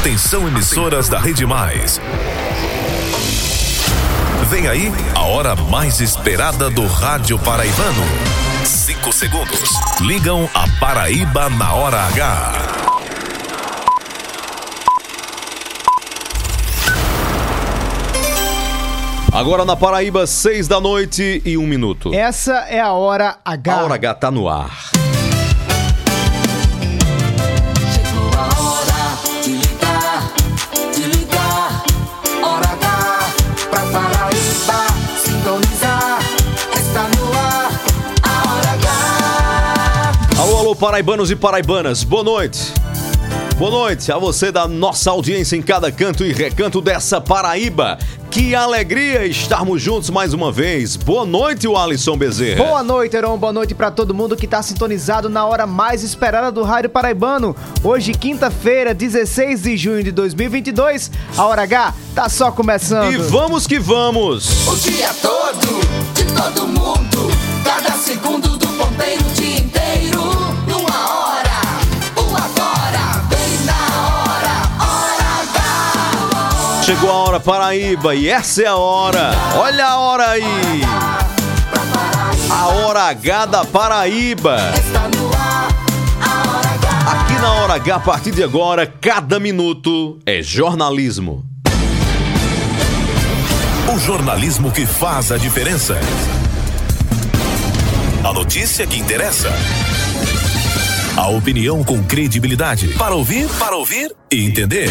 Atenção emissoras da Rede Mais. Vem aí a hora mais esperada do rádio paraibano. Cinco segundos. Ligam a Paraíba na hora H. Agora na Paraíba, seis da noite e um minuto. Essa é a hora H. A hora H tá no ar. Paraibanos e paraibanas, boa noite. Boa noite a você da nossa audiência em cada canto e recanto dessa Paraíba. Que alegria estarmos juntos mais uma vez. Boa noite, o Alisson Bezerra. Boa noite, Heron. Boa noite pra todo mundo que tá sintonizado na hora mais esperada do Rádio Paraibano. Hoje, quinta-feira, 16 de junho de 2022, a Hora H tá só começando. E vamos que vamos. O dia todo, de todo mundo. Cada segundo Chegou a hora Paraíba e essa é a hora. Olha a hora aí. A hora H da Paraíba. Aqui na hora H, a partir de agora, cada minuto é jornalismo. O jornalismo que faz a diferença. A notícia que interessa. A opinião com credibilidade. Para ouvir, para ouvir e entender.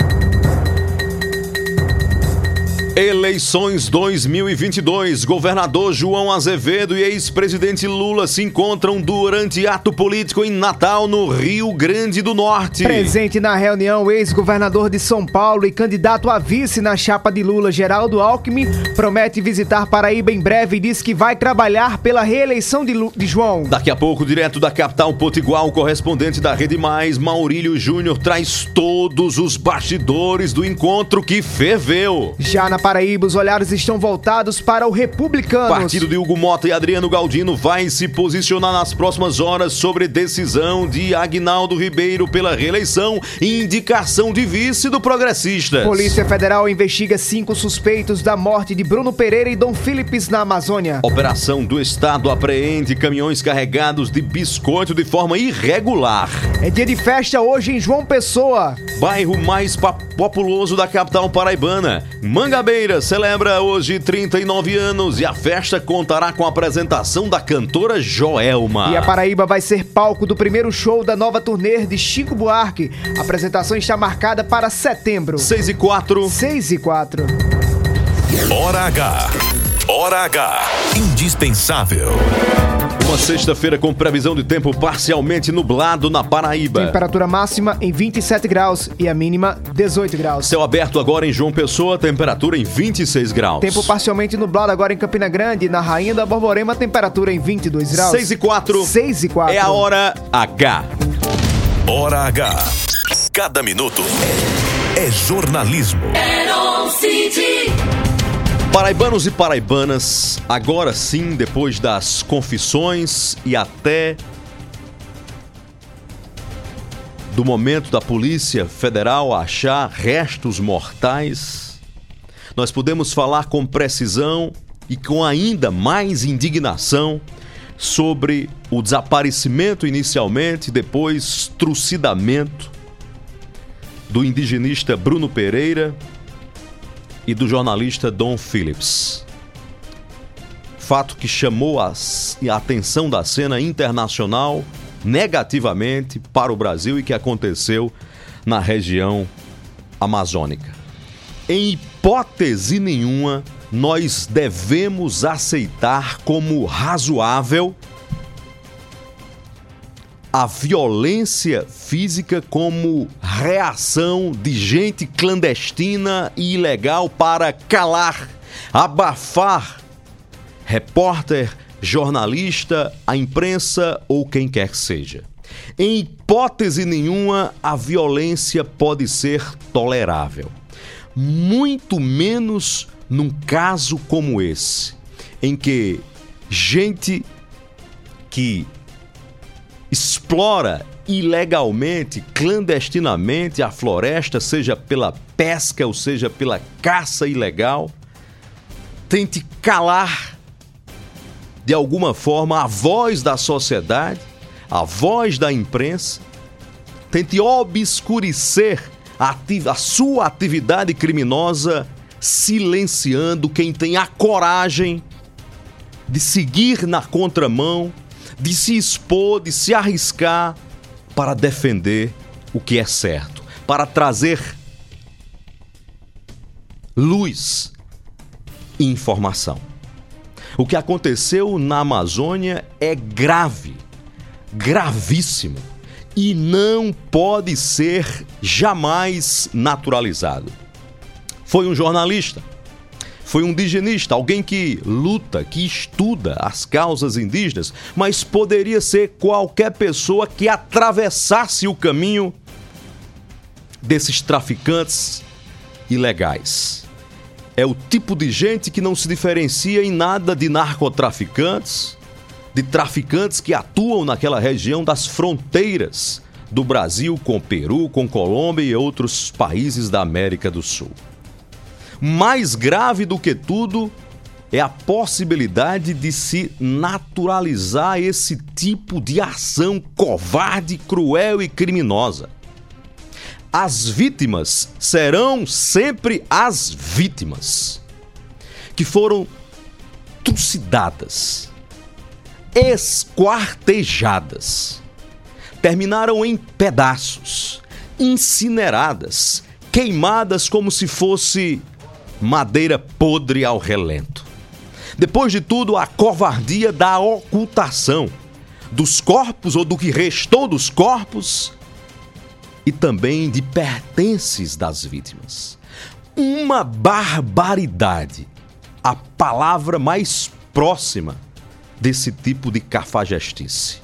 Eleições 2022. Governador João Azevedo e ex-presidente Lula se encontram durante ato político em Natal, no Rio Grande do Norte. Presente na reunião, ex-governador de São Paulo e candidato a vice na chapa de Lula, Geraldo Alckmin, promete visitar Paraíba em breve e diz que vai trabalhar pela reeleição de, Lu- de João. Daqui a pouco, direto da capital potiguar, o correspondente da Rede Mais, Maurílio Júnior, traz todos os bastidores do encontro que ferveu. Já na Paraíba, os olhares estão voltados para o Republicanos. Partido de Hugo Mota e Adriano Galdino vai se posicionar nas próximas horas sobre decisão de Agnaldo Ribeiro pela reeleição e indicação de vice do progressista. Polícia Federal investiga cinco suspeitos da morte de Bruno Pereira e Dom Philips na Amazônia. Operação do Estado apreende caminhões carregados de biscoito de forma irregular. É dia de festa hoje em João Pessoa. Bairro mais populoso da capital paraibana. Mangabeira celebra hoje 39 anos e a festa contará com a apresentação da cantora Joelma. E a Paraíba vai ser palco do primeiro show da nova turnê de Chico Buarque. A apresentação está marcada para setembro. 6 e 4. 6 e 4. Hora H. Hora H. Indispensável. Uma sexta-feira com previsão de tempo parcialmente nublado na Paraíba. Temperatura máxima em 27 graus e a mínima 18 graus. Céu aberto agora em João Pessoa, temperatura em 26 graus. Tempo parcialmente nublado agora em Campina Grande, na Rainha da Borborema, temperatura em 22 graus. 6 e 4. 6 e 4. É a hora H. Hora H. Cada minuto é jornalismo. City. Paraibanos e paraibanas, agora sim, depois das confissões e até do momento da Polícia Federal achar restos mortais, nós podemos falar com precisão e com ainda mais indignação sobre o desaparecimento inicialmente, depois trucidamento do indigenista Bruno Pereira e do jornalista Don Phillips. Fato que chamou a, atenção da cena internacional negativamente para o Brasil e que aconteceu na região amazônica. Em hipótese nenhuma, nós devemos aceitar como razoável a violência física como reação de gente clandestina e ilegal para calar, abafar repórter jornalista, a imprensa ou quem quer que seja. Em hipótese nenhuma, a violência pode ser tolerável. Muito menos num caso como esse, em que gente que explora ilegalmente, clandestinamente a floresta, seja pela pesca ou seja pela caça ilegal, tente calar de alguma forma a voz da sociedade, a voz da imprensa, tente obscurecer a, a sua atividade criminosa, silenciando quem tem a coragem de seguir na contramão, de se expor, de se arriscar para defender o que é certo, para trazer luz e informação. O que aconteceu na Amazônia é grave, gravíssimo e não pode ser jamais naturalizado. Foi um jornalista, foi um indigenista, alguém que luta, que estuda as causas indígenas, mas poderia ser qualquer pessoa que atravessasse o caminho desses traficantes ilegais. É o tipo de gente que não se diferencia em nada de narcotraficantes, de traficantes que atuam naquela região das fronteiras do Brasil com Peru, com Colômbia e outros países da América do Sul. Mais grave do que tudo é a possibilidade de se naturalizar esse tipo de ação covarde, cruel e criminosa. As vítimas serão sempre as vítimas que foram trucidadas, esquartejadas, terminaram em pedaços, incineradas, queimadas como se fosse madeira podre ao relento. Depois de tudo, a covardia da ocultação dos corpos ou do que restou dos corpos e também de pertences das vítimas. Uma barbaridade, a palavra mais próxima desse tipo de cafajestice.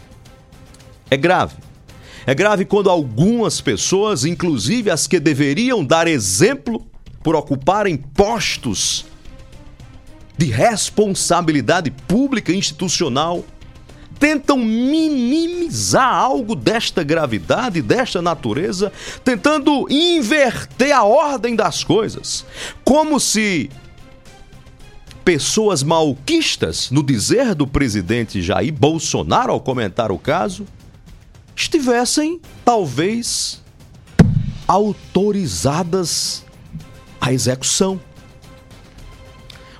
É grave. É grave quando algumas pessoas, inclusive as que deveriam dar exemplo, por ocuparem postos de responsabilidade pública institucional, tentam minimizar algo desta gravidade, desta natureza, tentando inverter a ordem das coisas, como se pessoas malquistas, no dizer do presidente Jair Bolsonaro ao comentar o caso, estivessem talvez autorizadas a execução.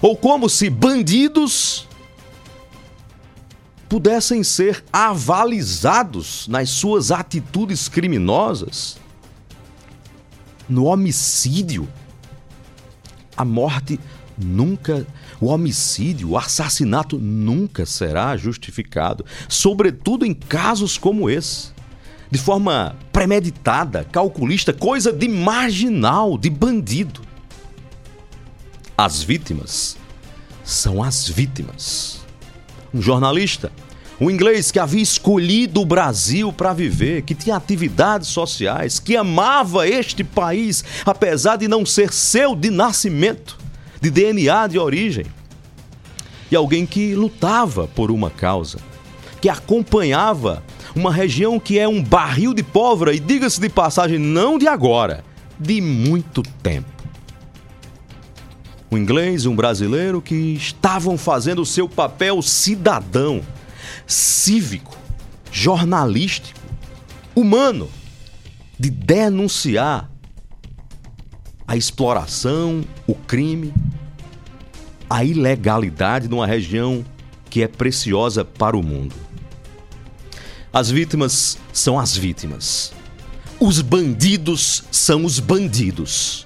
Ou como se bandidos pudessem ser avalizados nas suas atitudes criminosas. No homicídio, a morte nunca, o homicídio, o assassinato nunca será justificado, sobretudo em casos como esse de forma premeditada, calculista, coisa de marginal, de bandido. As vítimas são as vítimas. Um jornalista, um inglês que havia escolhido o Brasil para viver, que tinha atividades sociais, que amava este país, apesar de não ser seu de nascimento, de DNA de origem. E alguém que lutava por uma causa, que acompanhava uma região que é um barril de pólvora e diga-se de passagem, não de agora, de muito tempo. Um inglês e um brasileiro que estavam fazendo o seu papel cidadão, cívico, jornalístico, humano, de denunciar a exploração, o crime, a ilegalidade numa região que é preciosa para o mundo. As vítimas são as vítimas. Os bandidos são os bandidos.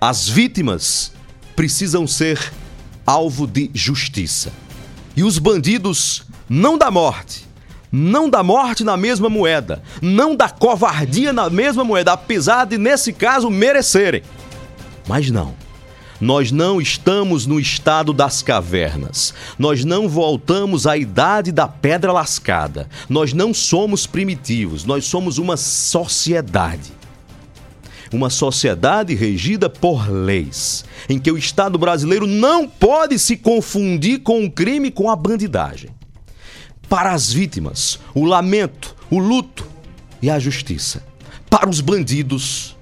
As vítimas precisam ser alvo de justiça. E os bandidos não da morte, não da morte na mesma moeda, não da covardia na mesma moeda, apesar de nesse caso merecerem. Mas não. Nós não estamos no estado das cavernas. Nós não voltamos à idade da pedra lascada. Nós não somos primitivos. Nós somos uma sociedade. Uma sociedade regida por leis, em que o Estado brasileiro não pode se confundir com o crime com a bandidagem. Para as vítimas, o lamento, o luto e a justiça. Para os bandidos,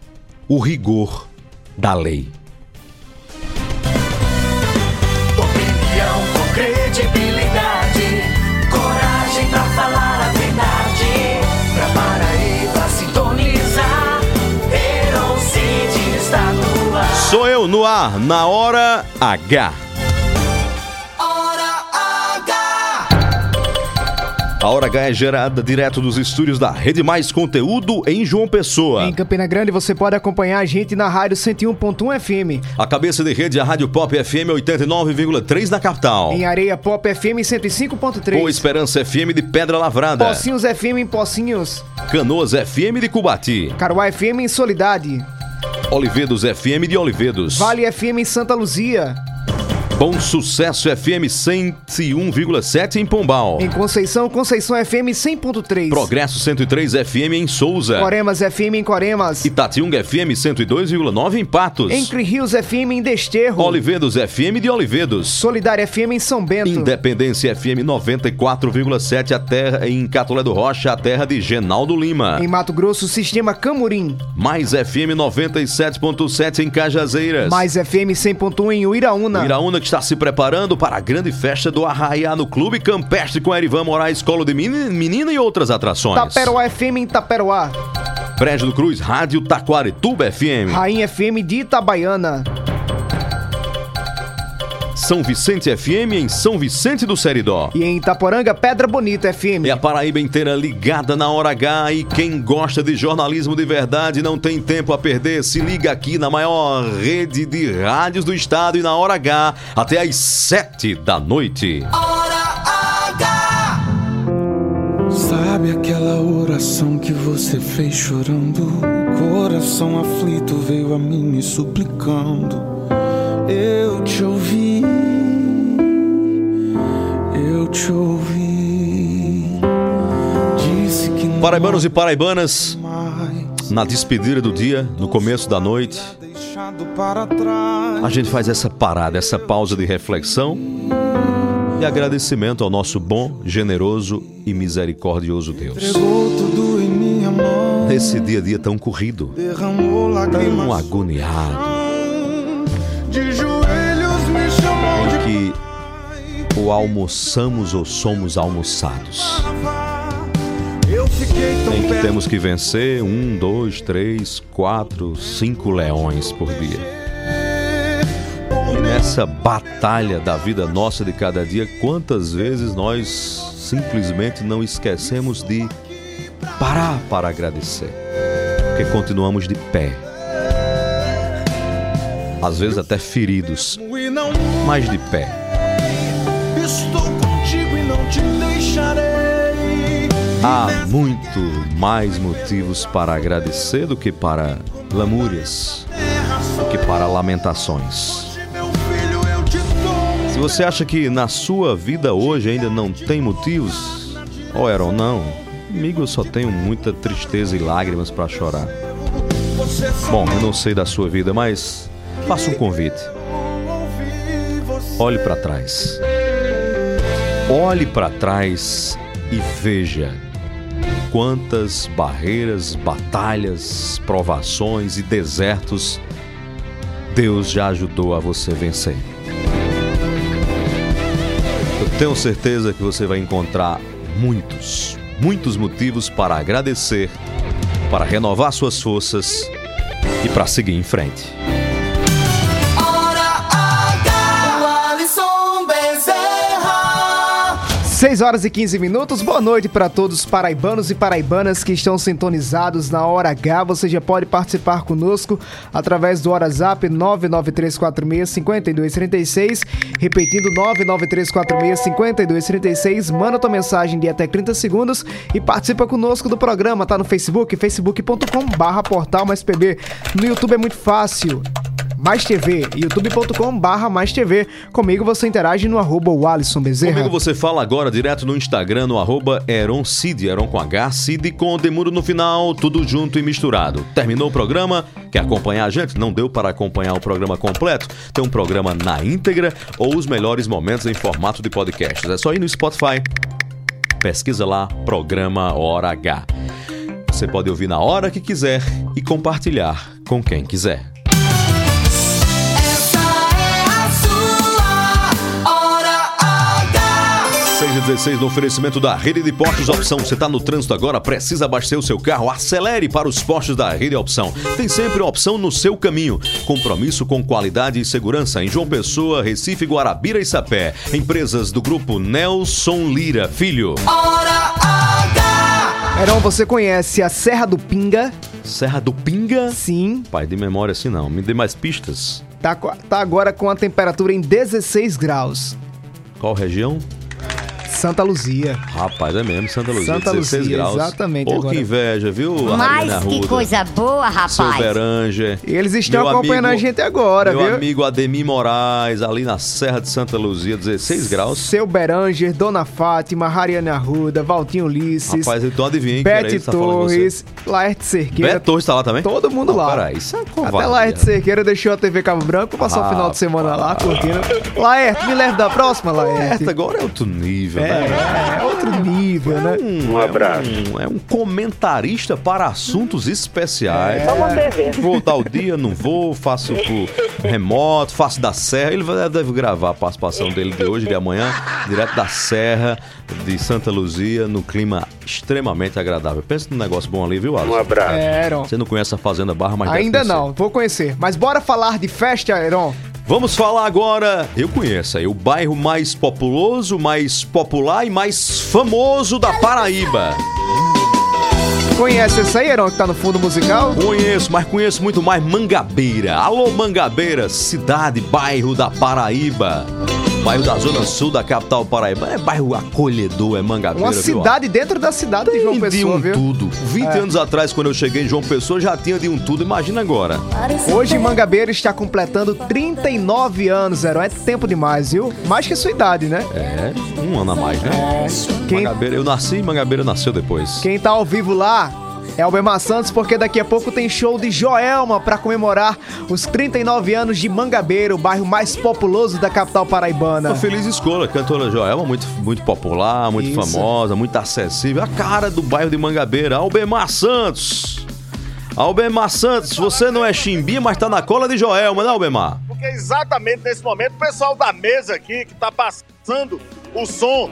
o rigor da lei. Sou eu no ar, na hora H. Hora H. A hora H é gerada direto dos estúdios da Rede Mais Conteúdo em João Pessoa. Em Campina Grande você pode acompanhar a gente na rádio 101.1 FM. A cabeça de rede é a Rádio Pop FM 89,3 na capital. Em Areia Pop FM 105.3. Boa Esperança FM de Pedra Lavrada. Pocinhos FM em Pocinhos. Canoas FM de Cubati. Caruá FM em Solidade. Olivedos FM de Olivedos. Vale FM em Santa Luzia. Bom Sucesso FM 101,7 em Pombal. Em Conceição, Conceição FM 100.3. Progresso 103 FM em Souza. Coremas FM em Coremas. Itatiunga FM 102,9 em Patos. Entre Rios FM em Desterro. Olivedos FM de Olivedos. Solidária FM em São Bento. Independência FM 94,7 a terra em Catolé do Rocha, a terra de Genaldo Lima. Em Mato Grosso, Sistema Camurim. Mais FM 97.7 em Cajazeiras. Mais FM 100.1 em Uiraúna. Iraúna que está se preparando para a grande festa do Arraiá no Clube Campestre com Erivan Moraes, Escola de Meni- Menina e outras atrações. Taperoá FM em Taperoá. Prédio do Cruz, Rádio Taquarituba FM. Rainha FM de Itabaiana. São Vicente FM em São Vicente do Seridó. E em Itaporanga, Pedra Bonita FM. E a Paraíba inteira ligada na hora H. E quem gosta de jornalismo de verdade não tem tempo a perder. Se liga aqui na maior rede de rádios do estado e na hora H até às sete da noite. Hora H. Sabe aquela oração que você fez chorando? O coração aflito veio a mim me suplicando. Eu te ouvi, te ouvi. Disse que não Paraibanos e paraibanas, na despedida do dia, no começo da noite, a gente faz essa parada, essa pausa de reflexão e agradecimento ao nosso bom, generoso e misericordioso Deus. Nesse dia a dia tão corrido, tão agoniado, ou almoçamos ou somos almoçados. Em que temos que vencer um, dois, três, quatro, cinco leões por dia. E nessa batalha da vida nossa de cada dia, quantas vezes nós simplesmente não esquecemos de parar para agradecer? Porque continuamos de pé. Às vezes até feridos, mas de pé. Estou contigo e não te deixarei. Há muito mais motivos para agradecer do que para lamúrias, do que para lamentações. Se você acha que na sua vida hoje ainda não tem motivos, ou era ou não, amigo, eu só tenho muita tristeza e lágrimas para chorar. Bom, eu não sei da sua vida, mas faça um convite. Olhe para trás. Olhe para trás e veja quantas barreiras, batalhas, provações e desertos Deus já ajudou a você vencer. Eu tenho certeza que você vai encontrar muitos, muitos motivos para agradecer, para renovar suas forças e para seguir em frente. 6 horas e 15 minutos. Boa noite para todos os paraibanos e paraibanas que estão sintonizados na Hora H. Você já pode participar conosco através do WhatsApp 993465236, repetindo 993465236. Manda tua mensagem de até 30 segundos e participa conosco do programa. Tá no Facebook, facebook.com/portal mais PB. No YouTube é muito fácil. Mais TV, youtube.com barra Mais TV. Comigo você interage no arroba Alisson Bezerra. Comigo você fala agora direto no Instagram, no arroba Eron Cid, Eron com H, Cid com o Demuro no final, tudo junto e misturado. Terminou o programa? Quer acompanhar a gente? Não deu para acompanhar o programa completo? Tem um programa na íntegra ou os melhores momentos em formato de podcast. É só ir no Spotify, pesquisa lá, programa Hora H. Você pode ouvir na hora que quiser e compartilhar com quem quiser. 316 no oferecimento da Rede de Postos Opção. Você está no trânsito agora, precisa abastecer o seu carro? Acelere para os postos da Rede Opção. Tem sempre opção no seu caminho. Compromisso com qualidade e segurança em João Pessoa, Recife, Guarabira e Sapé. Empresas do grupo Nelson Lira Filho. Hora H! Heron, você conhece a Serra do Pinga? Serra do Pinga? Sim. Pai, de memória assim não. Me dê mais pistas. Tá, tá agora com a temperatura em 16 graus. Qual região? Santa Luzia. Rapaz, é mesmo, Santa Luzia, Santa 16 Luzia, graus. exatamente, Pô, agora. que inveja, viu? Mas que coisa boa, Seu rapaz. Beranger. E eles estão Meu acompanhando amigo- a gente agora, Meu viu? amigo Ademir Moraes, ali na Serra de Santa Luzia, 16 graus. Seu Beranger, Dona Fátima, Rariane Arruda, Valtinho Ulisses, Rapaz, então adivinha, Bete tá. Torres, Laerte Cerqueira. Beto Torres tá lá também? Todo mundo Não, lá. Peraí, isso é Até covardia. Laerte Cerqueira deixou a TV Cabo Branco, passou o final de semana lá curtindo. Laerte, me leve da próxima, Laerte. Essa agora é outro nível, né? É, é outro nível, né? Um, abraço. É um, é um comentarista para assuntos especiais. Vou dar o dia, não vou, faço por remoto, faço da Serra. Ele deve gravar a participação dele de hoje e de amanhã, direto da Serra de Santa Luzia, no clima extremamente agradável. Pensa num negócio bom ali, viu, Alisson? É, Heron. Você não conhece a Fazenda Barra, mas Ainda não, vou conhecer. Mas bora falar de festa, Heron. Vamos falar agora, eu conheço aí, o bairro mais populoso, mais popular e mais famoso da Paraíba. Conhece esse aí, Heron, que tá no fundo musical? Conheço, mas conheço muito mais Mangabeira. Alô, Mangabeira, cidade, bairro da Paraíba. Bairro da Zona Sul da capital Paraíba. É bairro acolhedor, é Mangabeira, Uma viu? cidade dentro da cidade de João Tem de Pessoa, um viu? tudo. 20 É. anos atrás, quando eu cheguei em João Pessoa, já tinha de um tudo. Imagina agora. Hoje Mangabeira está completando 39 anos, Heron. É tempo demais, viu? Mais que a sua idade, né? É, um ano a mais, né? Quem- Mangabeira, eu nasci e Mangabeira nasceu depois. Quem tá ao vivo lá é o Bemar Santos, porque daqui a pouco tem show de Joelma para comemorar os 39 anos de Mangabeira, o bairro mais populoso da capital paraibana. Uma feliz escolha, cantora Joelma, muito, muito popular, muito Isso. famosa, muito acessível. A cara do bairro de Mangabeira, Albemar Santos. Albemar Santos, você não é chimbinha, mas tá na cola de Joelma, né, Albemar? Porque exatamente nesse momento o pessoal da mesa aqui que tá passando o som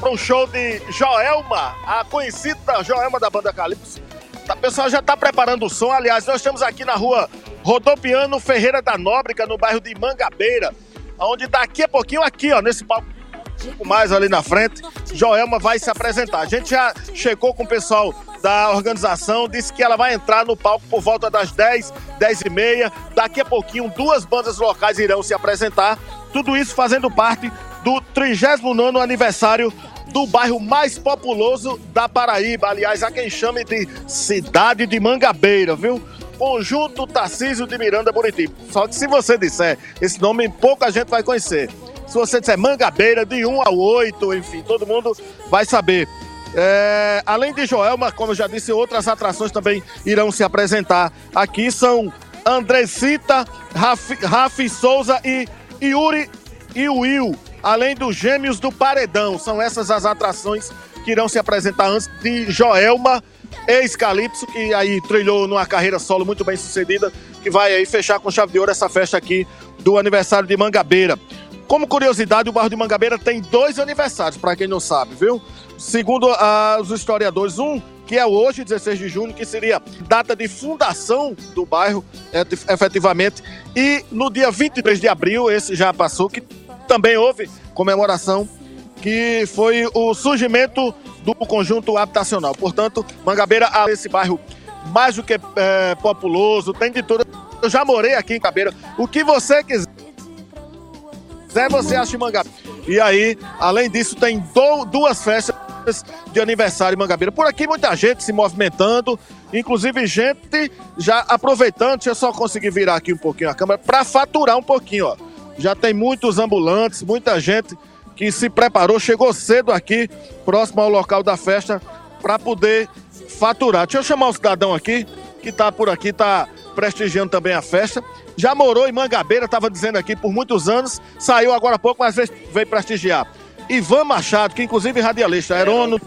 para um show de Joelma, a conhecida Joelma da banda Calypso. Tá, O pessoal já tá preparando o som. Aliás, nós estamos aqui na rua Rodopiano Ferreira da Nóbrega, no bairro de Mangabeira, onde daqui a pouquinho, aqui, ó, nesse palco pouco mais ali na frente, Joelma vai se apresentar. A gente já chegou com o pessoal da organização, disse que ela vai entrar no palco por volta das 10, 10 e meia. Daqui a pouquinho, duas bandas locais irão se apresentar. Tudo isso fazendo parte do 39 aniversário do bairro mais populoso da Paraíba. Aliás, há quem chame de Cidade de Mangabeira, viu? Conjunto Tarcísio de Miranda Buriti. Só que se você disser esse nome, pouca gente vai conhecer. Se você disser Mangabeira, de 1 ao 8, enfim, todo mundo vai saber. É, além de Joelma, como eu já disse, outras atrações também irão se apresentar aqui. São Andressita, Rafi, Rafi Souza e Yuri Will, além dos Gêmeos do Paredão. São essas as atrações que irão se apresentar antes de Joelma, ex-Calypso, que aí trilhou numa carreira solo muito bem sucedida, que vai aí fechar com chave de ouro essa festa aqui do aniversário de Mangabeira. Como curiosidade, o bairro de Mangabeira tem dois aniversários, para quem não sabe, viu? Segundo ah, os historiadores, um que é hoje, 16 de junho, que seria data de fundação do bairro, efetivamente, e no dia 23 de abril, esse já passou, que também houve comemoração, que foi o surgimento do conjunto habitacional. Portanto, Mangabeira, esse bairro mais do que eh, populoso, tem de tudo. Eu já morei aqui em Cabeira. O que você quiser, você acha em Mangabeira. E aí, além disso, tem do- duas festas de aniversário em Mangabeira. Por aqui muita gente se movimentando, inclusive gente já aproveitando, deixa eu só conseguir virar aqui um pouquinho a câmera, para faturar um pouquinho, ó. Já tem muitos ambulantes, muita gente que se preparou, chegou cedo aqui, próximo ao local da festa, para poder faturar. Deixa eu chamar o cidadão aqui, que está por aqui, está prestigiando também a festa. Já morou em Mangabeira, estava dizendo aqui por muitos anos, saiu agora há pouco, mas veio, prestigiar. Ivan Machado, que inclusive é radialista, aerono.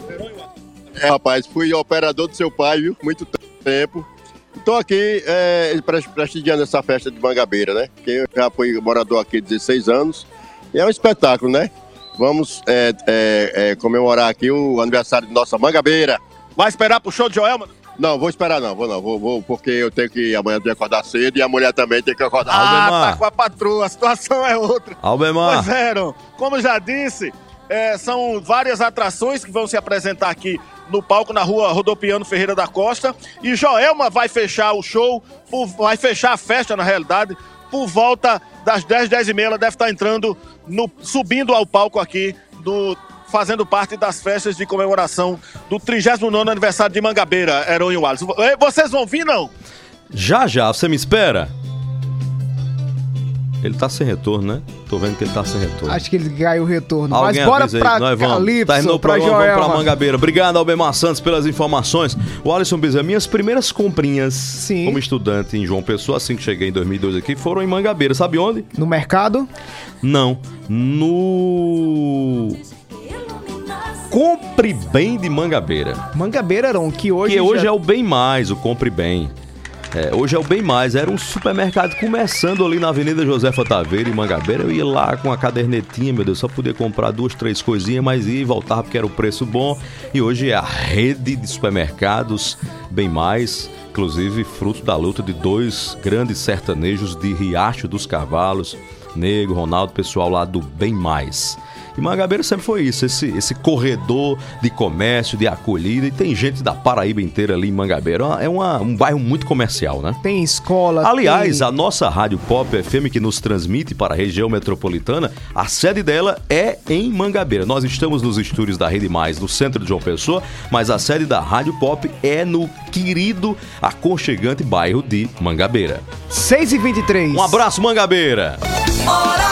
É, rapaz, fui operador do seu pai, viu? Muito tempo. Estou aqui é, pres- prestigiando essa festa de Mangabeira, né? Que eu já fui morador aqui há 16 anos. E é um espetáculo, né? Vamos é, é, é, comemorar aqui o aniversário de nossa Mangabeira. Vai esperar pro show de Joelma? Não, vou esperar não, vou não, vou, vou porque eu tenho que amanhã eu tenho que acordar cedo e a mulher também tem que acordar. Ah, Aldemar. tá com a patroa, a situação é outra. Albemar, Pois é, como já disse, é, são várias atrações que vão se apresentar aqui no palco na rua Rodopiano Ferreira da Costa. E Joelma vai fechar o show, vai fechar a festa, na realidade, por volta das 10, 10 e meia. Ela deve estar entrando, no, subindo ao palco aqui, do, fazendo parte das festas de comemoração do 39 aniversário de Mangabeira, Heron e Wallace. Eh, Vocês vão vir, não? já já, você me espera? Ele tá sem retorno, né? Tô vendo que ele tá sem retorno. Acho que ele caiu o retorno. Alguém Mas bora avisa aí, pra nós vamos. Calypso, Terminou o pra programa, vamos pra Joelma. Mangabeira. Obrigado, Albemar Santos, pelas informações. O Alisson Bezerra, minhas primeiras comprinhas Sim. como estudante em João Pessoa, assim que cheguei em 2002 aqui, foram em Mangabeira. Sabe onde? No mercado? Não. No... Compre Bem de Mangabeira. Mangabeira, Aron, que hoje. que hoje já- é o Bem Mais, o Compre Bem. É, hoje é o Bem Mais, era um supermercado começando ali na Avenida Josefa Taveira, em Mangabeira. Eu ia lá com a cadernetinha, meu Deus, só podia comprar duas, três coisinhas, mas ia e voltava porque era o preço bom. E hoje é a rede de supermercados Bem Mais, inclusive fruto da luta de dois grandes sertanejos de Riacho dos Cavalos, Nego, Ronaldo, pessoal lá do Bem Mais. E Mangabeira sempre foi isso, esse, esse corredor de comércio, de acolhida, e tem gente da Paraíba inteira ali em Mangabeira. É uma- um bairro muito comercial, né? Tem escola. Aliás, tem... a nossa Rádio Pop FM que nos transmite para a região metropolitana, a sede dela é em Mangabeira. Nós estamos nos estúdios da Rede Mais, no centro de João Pessoa, mas a sede da Rádio Pop é no querido, aconchegante bairro de Mangabeira. 6 e 23 Um abraço, Mangabeira! Hora!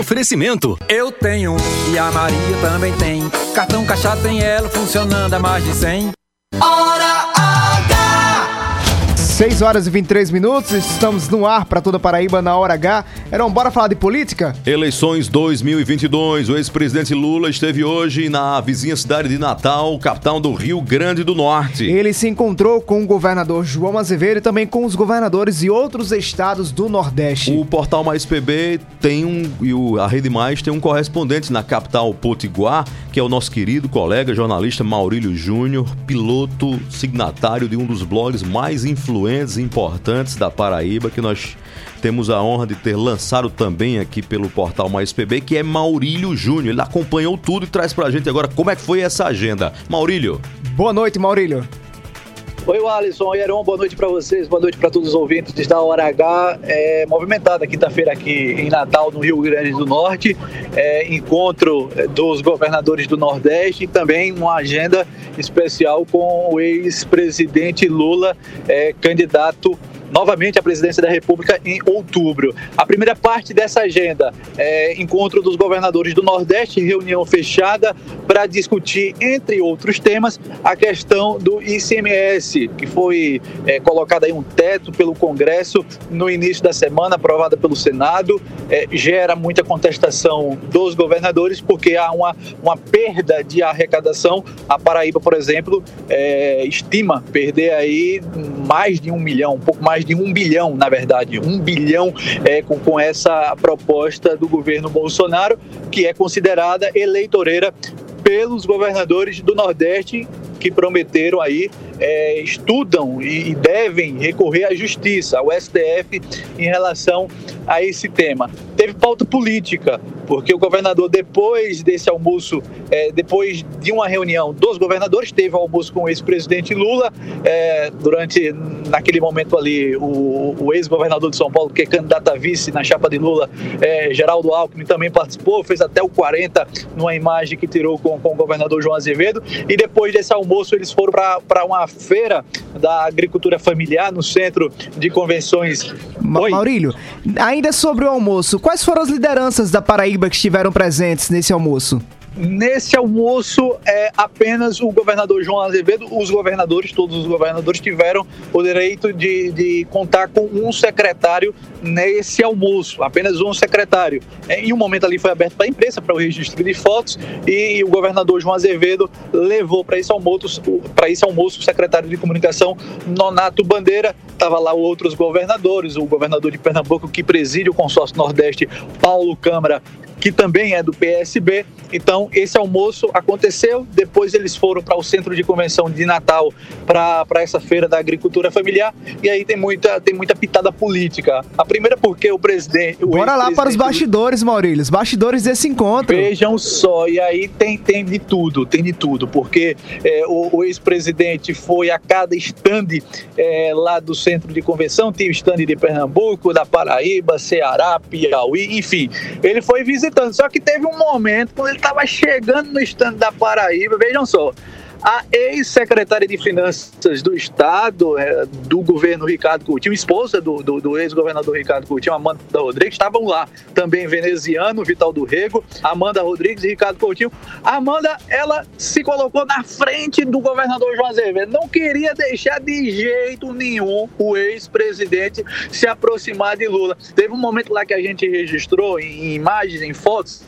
Oferecimento. Eu tenho e a Maria também tem. Cartão Caixa tem ela funcionando a mais de 100. Hora H! 6 horas e 23 minutos, estamos no ar para toda Paraíba na hora H. Heron, bora falar de política? Eleições 2022. O ex-presidente Lula esteve hoje na vizinha cidade de Natal, capital do Rio Grande do Norte. Ele se encontrou com o governador João Azevedo e também com os governadores de outros estados do Nordeste. O portal Mais PB tem um e a Rede Mais tem um correspondente na capital Potiguar, que é o nosso querido colega jornalista Maurílio Júnior, piloto signatário de um dos blogs mais influentes e importantes da Paraíba, que nós temos a honra de ter lançado também aqui pelo portal Mais PB, que é Maurílio Júnior. Ele acompanhou tudo e traz pra gente agora como é que foi essa agenda. Maurílio, Boa noite, Maurílio. Oi, Alisson. Oi, Heron. Boa noite para vocês. Boa noite para todos os ouvintes da Hora H. É, movimentada quinta-feira aqui em Natal, no Rio Grande do Norte. É, encontro é, dos governadores do Nordeste e também uma agenda especial com o ex-presidente Lula, é, candidato novamente à presidência da República em outubro. A primeira parte dessa agenda é encontro dos governadores do Nordeste, reunião fechada para discutir, entre outros temas, a questão do ICMS, que foi é, colocado aí um teto pelo Congresso no início da semana, aprovada pelo Senado, É, gera muita contestação dos governadores, porque há uma, uma perda de arrecadação. A Paraíba, por exemplo, é, estima perder aí mais de um milhão, um pouco mais de um bilhão, na verdade, um bilhão é, com, com essa proposta do governo Bolsonaro, que é considerada eleitoreira pelos governadores do Nordeste que prometeram aí, é, estudam e, devem recorrer à justiça, ao STF, em relação a esse tema. Teve pauta política, porque o governador, depois desse almoço, é, depois de uma reunião dos governadores, teve almoço com o ex-presidente Lula, é, durante naquele momento ali, o, o ex-governador de São Paulo, que é candidato a vice na chapa de Lula, é, Geraldo Alckmin, também participou, fez até o 40 numa imagem que tirou com, com o governador João Azevedo. E depois desse almoço, eles foram para uma feira da agricultura familiar no centro de convenções. Ma Maurílio, ainda sobre o almoço, quais foram as lideranças da Paraíba que estiveram presentes nesse almoço? Nesse almoço, é apenas o governador João Azevedo, os governadores, todos os governadores tiveram o direito de, de contar com um secretário nesse almoço, apenas um secretário. É, em um momento ali foi aberto para a imprensa, para o registro de fotos, e o governador João Azevedo levou para esse almoço, para esse almoço o secretário de comunicação Nonato Bandeira, estava lá outros governadores, o governador de Pernambuco que preside o consórcio Nordeste, Paulo Câmara, que também é do PSB. Então, esse almoço aconteceu. Depois, eles foram para o centro de convenção de Natal para essa feira da agricultura familiar. E aí tem muita, tem muita pitada política. A primeira, porque o presidente. O Bora lá para os bastidores, Maurílio. Os bastidores desse encontro. Vejam só. E aí tem, tem de tudo, tem de tudo. Porque é, o, o ex-presidente foi a cada estande é, lá do centro de convenção. Tinha o estande de Pernambuco, da Paraíba, Ceará, Piauí, enfim. Ele foi visitar Só que teve um momento quando ele estava chegando no estande da Paraíba, vejam só. A ex-secretária de Finanças do Estado, é, do governo Ricardo Coutinho, esposa do, do, do ex-governador Ricardo Coutinho, Amanda Rodrigues, estavam lá. Também veneziano, Vital do Rego, Amanda Rodrigues e Ricardo Coutinho. Amanda, ela se colocou na frente do governador João Azevedo. Não queria deixar de jeito nenhum o ex-presidente se aproximar de Lula. Teve um momento lá que a gente registrou em imagens, em fotos,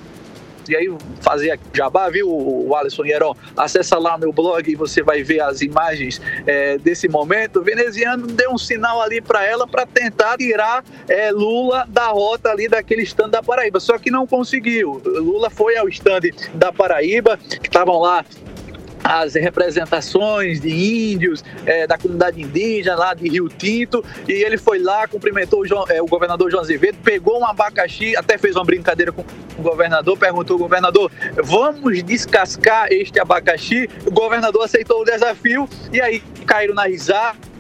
e aí fazer aqui jabá, viu, o Alisson Heron? Acessa lá meu blog e você vai ver as imagens é, desse momento. O veneziano deu um sinal ali para ela para tentar tirar é, Lula da rota ali daquele stand da Paraíba, só que não conseguiu. Lula foi ao stand da Paraíba, que estavam lá as representações de índios, é, da comunidade indígena lá de Rio Tinto, e ele foi lá, cumprimentou o, João, é, o, governador João Azevedo, pegou um abacaxi, até fez uma brincadeira com o governador, perguntou ao governador, vamos descascar este abacaxi? O governador aceitou o desafio, e aí caíram na risada,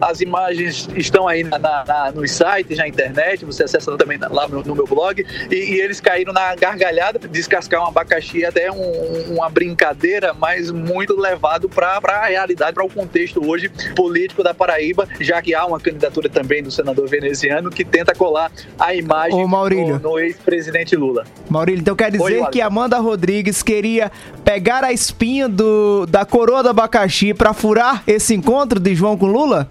as imagens estão aí na, na, nos sites, na internet, você acessa também lá no, no meu blog. E, e, eles caíram na gargalhada, descascar um abacaxi até um, uma brincadeira, mas muito levado para a realidade, para o contexto hoje político da Paraíba, já que há uma candidatura também do senador veneziano que tenta colar a imagem Ô, no, no ex-presidente Lula. Maurílio, então quer dizer Oi, que Amanda Rodrigues queria pegar a espinha do, da coroa do abacaxi para furar esse encontro de João com Lula? Lula?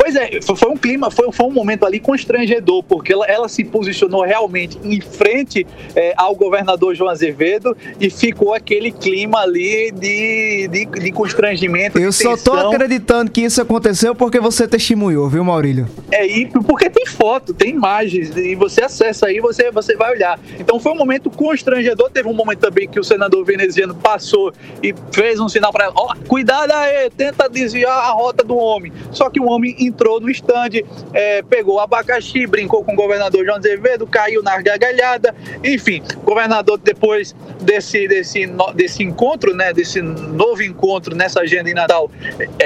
Pois é, foi um clima, foi, foi um momento ali constrangedor, porque ela, ela se posicionou realmente em frente é, ao governador João Azevedo e ficou aquele clima ali de, de, de constrangimento. Eu de só tô acreditando que isso aconteceu porque você testemunhou, viu, Maurílio? É, e porque tem foto, tem imagens, e você acessa aí, você, você vai olhar. Então foi um momento constrangedor. Teve um momento também que o senador veneziano passou e fez um sinal para ela: ó, oh, cuidado aí, tenta desviar a rota do homem. Só que o homem entrou no estande, é, pegou o abacaxi, brincou com o governador João Azevedo, caiu na gargalhada. Enfim, o governador, depois desse, desse, desse encontro, né, desse novo encontro nessa agenda em Natal,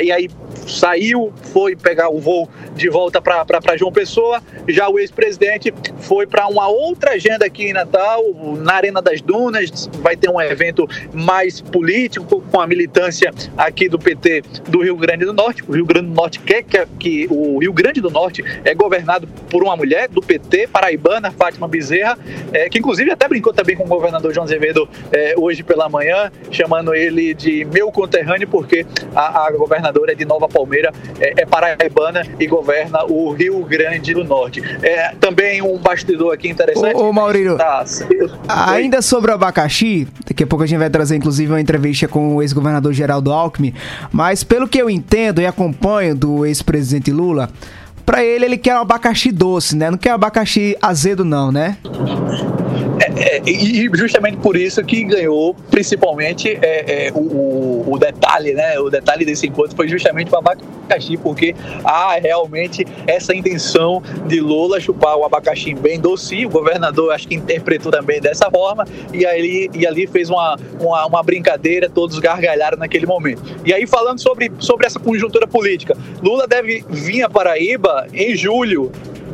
e aí saiu, foi pegar o voo de volta para João Pessoa. Já o ex-presidente foi para uma outra agenda aqui em Natal, na Arena das Dunas. Vai ter um evento mais político com a militância aqui do PT do Rio Grande do Norte. O Rio Grande do Norte quer que, que o Rio Grande do Norte é governado por uma mulher do PT, paraibana, Fátima Bezerra, é, que inclusive até brincou também com o governador João Azevedo é, hoje pela manhã, chamando ele de meu conterrâneo, porque a, a governadora é de Nova Palmeira, é, é paraibana e governa o Rio Grande do Norte. É, também um bastidor aqui interessante. Ô, ô Maurílio, tá, ainda sobre o abacaxi, daqui a pouco a gente vai trazer inclusive uma entrevista com o ex-governador Geraldo Alckmin, mas pelo que eu entendo e acompanho do ex-presidente Lula, para ele ele quer um abacaxi doce, né? Não quer abacaxi azedo não, né? É, é, e justamente por isso que ganhou, principalmente, é, é, o, o, detalhe, né? O detalhe desse encontro foi justamente o abacaxi, porque há realmente essa intenção de Lula chupar o abacaxi bem doce. O governador acho que interpretou também dessa forma, e, aí, e ali fez uma, uma, uma brincadeira, todos gargalharam naquele momento. E aí, falando sobre, sobre essa conjuntura política, Lula deve vir a Paraíba em julho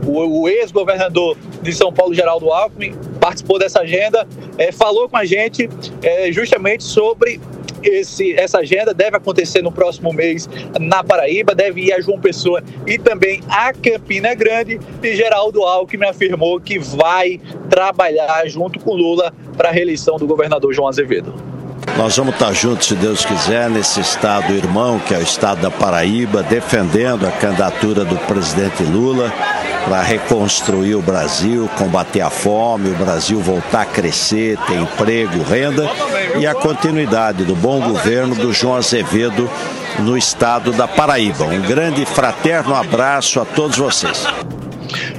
o, o ex-governador de São Paulo, Geraldo Alckmin, participou dessa agenda, é, falou com a gente é, justamente sobre esse, essa agenda deve acontecer no próximo mês na Paraíba, deve ir a João Pessoa e também a Campina Grande. E Geraldo Alckmin afirmou que vai trabalhar junto com Lula para a reeleição do governador João Azevedo. Nós vamos estar juntos, se Deus quiser, nesse estado irmão, que é o estado da Paraíba, defendendo a candidatura do presidente Lula para reconstruir o Brasil, combater a fome, o Brasil voltar a crescer, ter emprego, renda e a continuidade do bom governo do João Azevedo no estado da Paraíba. Um grande fraterno abraço a todos vocês.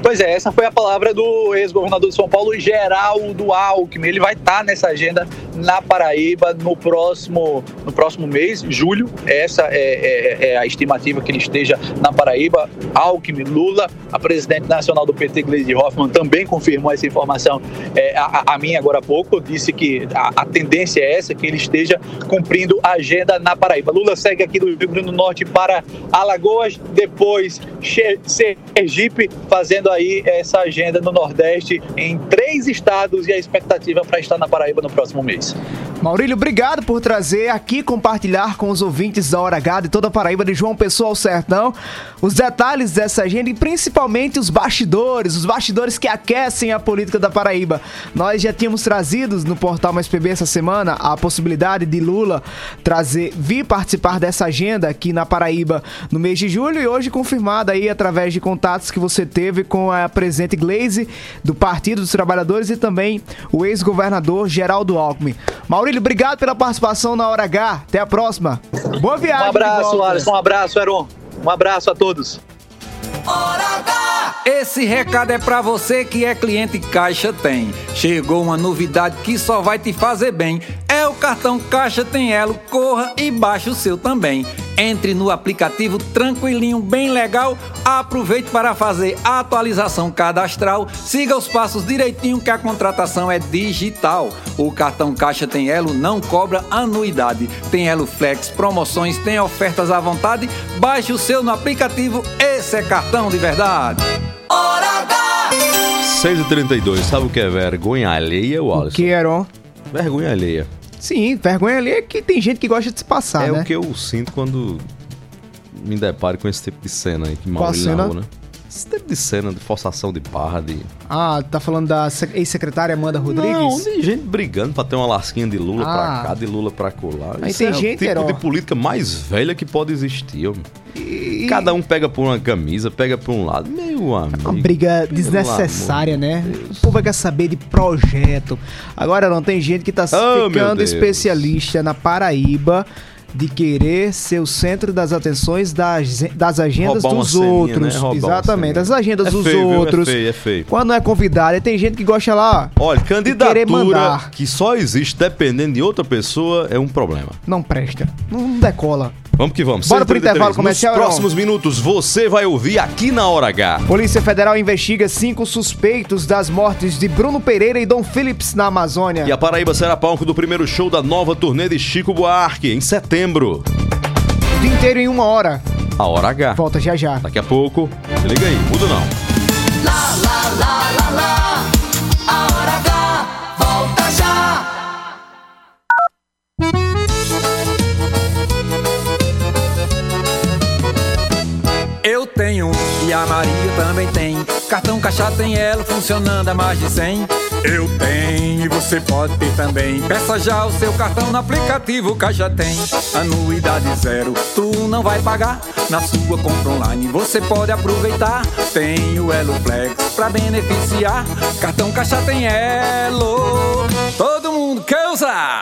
Pois é, essa foi a palavra do ex-governador de São Paulo, Geraldo Alckmin. Ele vai estar nessa agenda na Paraíba no próximo, no próximo mês, julho. Essa é, é, é a estimativa que ele esteja na Paraíba. Alckmin, Lula, a presidente nacional do PT, Gleisi Hoffmann, também confirmou essa informação é, a, a mim agora há pouco. Disse que a, a, tendência é essa, que ele esteja cumprindo a agenda na Paraíba. Lula segue aqui do Rio Grande do Norte para Alagoas, depois Sergipe, fazendo aí essa agenda no Nordeste em três estados e a expectativa para estar na Paraíba no próximo mês. Maurílio, obrigado por trazer aqui, compartilhar com os ouvintes da Hora H de toda a Paraíba, de João Pessoa ao Sertão, os detalhes dessa agenda e principalmente os bastidores, os bastidores que aquecem a política da Paraíba. Nós já tínhamos trazido no portal Mais PB essa semana a possibilidade de Lula trazer, vir participar dessa agenda aqui na Paraíba no mês de julho e hoje confirmada aí através de contatos que você teve com a presidente Glaze do Partido dos Trabalhadores e também o ex-governador Geraldo Alckmin. Maurílio, obrigado pela participação na Hora H. Até a próxima. Boa viagem. Um abraço, Alisson. Um abraço, Heron. Um abraço a todos. Esse recado é para você que é cliente Caixa Tem. Chegou uma novidade que só vai te fazer bem. É o cartão Caixa Tem Elo. Corra e baixe o seu também. Entre no aplicativo tranquilinho, bem legal. Aproveite para fazer a atualização cadastral. Siga os passos direitinho que a contratação é digital. O cartão Caixa Tem Elo não cobra anuidade. Tem Elo Flex, promoções, tem ofertas à vontade. Baixe o seu no aplicativo. Esse é cartão de verdade. Hora H! 6h32, sabe o que é vergonha alheia, Wallace? O que era? Vergonha alheia. Sim, vergonha ali é que tem gente que gosta de se passar, é né? o que eu sinto quando me deparo com esse tipo de cena aí que Maurílio cena? né? Esse tipo de cena de forçação de barra, de... Ah, tá falando da sec- ex-secretária Amanda Rodrigues? Não, de gente brigando pra ter uma lasquinha de Lula Ah. pra cá, de Lula pra colar. Aí Isso tem é gente, o tipo Heron. de política mais velha que pode existir, homem. Cada um pega por uma camisa, pega por um lado. Meu amigo. Uma briga desnecessária, né? de Deus. O povo quer saber de projeto. Agora não tem gente que tá Oh, ficando especialista na Paraíba de querer ser o centro das atenções das, das agendas Roubar dos ceninha, outros. né? Roubar uma Exatamente, ceninha. as agendas É dos feio, viu? É outros. feio, é feio. Quando é convidado, e tem gente que gosta lá. Olha, candidatura que só existe dependendo de outra pessoa é um problema. Não presta. Não decola. Vamos que vamos. Bora pro 6h33. intervalo comercial, Nos próximos minutos você vai ouvir aqui na Hora H. Polícia Federal investiga cinco suspeitos das mortes de Bruno Pereira e Dom Phillips na Amazônia. E a Paraíba será palco do primeiro show da nova turnê de Chico Buarque, em setembro. O dia inteiro em uma hora. A Hora H. Volta já já. Daqui a pouco. Se liga aí, muda não. Lá, lá, lá, lá, lá. Eu tenho e a Maria também tem. Cartão Caixa tem ela funcionando a mais de 100. Eu tenho e você pode ter também. Peça já o seu cartão no aplicativo Caixa Tem. Anuidade zero, tu não vai pagar. Na sua compra online você pode aproveitar. Tem o Elo Flex pra beneficiar. Cartão Caixa tem Elo. Todo mundo quer usar.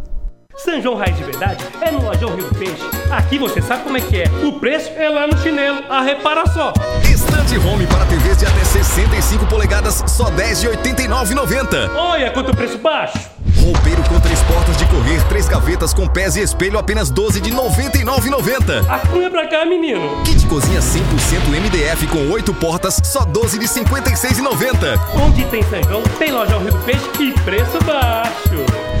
São João Raiz de Verdade é no Lojão Rio do Peixe. Aqui você sabe como é que é. O preço é lá no chinelo. A repara só. Estante Home para TVs de até 65 polegadas, só R$ 10,89,90. Olha quanto preço baixo. Roupeiro com três portas de correr, três gavetas com pés e espelho, apenas R$ 12 de R$ 99,90. Acunha pra cá, menino. Kit cozinha 100% MDF com oito portas, só R$ 12 de R$ 56,90. Onde tem São João, tem Lojão Rio do Peixe e preço baixo.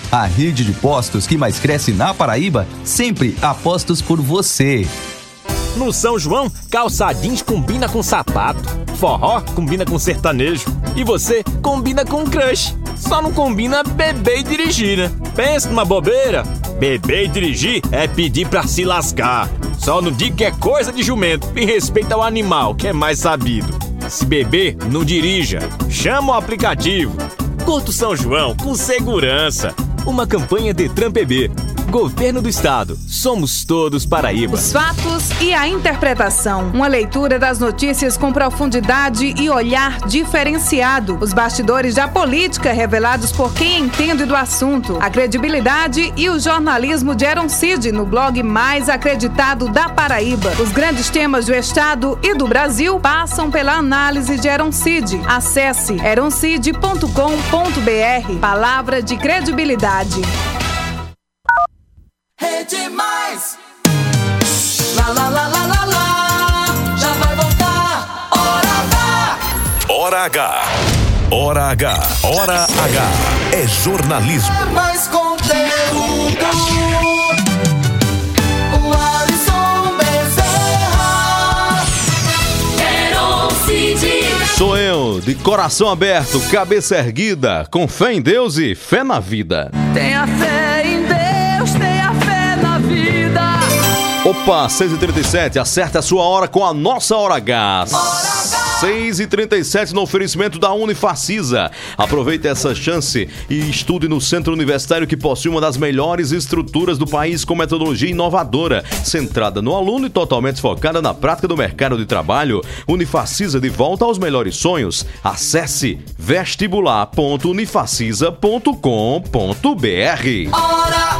A rede de postos que mais cresce na Paraíba, sempre apostos por você. No São João, calça jeans combina com sapato, forró combina com sertanejo e você combina com crush. Só não combina beber e dirigir, né? Pensa numa bobeira. Beber e dirigir é pedir pra se lascar. Só não diga que é coisa de jumento e respeita o animal, que é mais sabido. Se beber, não dirija. Chama o aplicativo. Curta o São João com segurança. Uma campanha Detran PB. Governo do Estado. Somos todos Paraíba. Os fatos e a interpretação. Uma leitura das notícias com profundidade e olhar diferenciado. Os bastidores da política revelados por quem entende do assunto. A credibilidade e o jornalismo de Eron Cid no blog mais acreditado da Paraíba. Os grandes temas do Estado e do Brasil passam pela análise de Eron Cid. Acesse eroncid.com.br. Palavra de credibilidade. Hora H. Hora H. Hora H. Hora H. É jornalismo. É mais conteúdo. O Alisson Bezerra. Quero Cid. Sou eu, de coração aberto, cabeça erguida, com fé em Deus e fé na vida. Tenha fé em Deus, tenha fé na vida. Opa, 6h37, acerte a sua hora com a nossa Hora H. 6h37 no oferecimento da Unifacisa. Aproveite essa chance e estude no Centro Universitário que possui uma das melhores estruturas do país com metodologia inovadora, centrada no aluno e totalmente focada na prática do mercado de trabalho. Unifacisa de volta aos melhores sonhos. Acesse vestibular.unifacisa.com.br.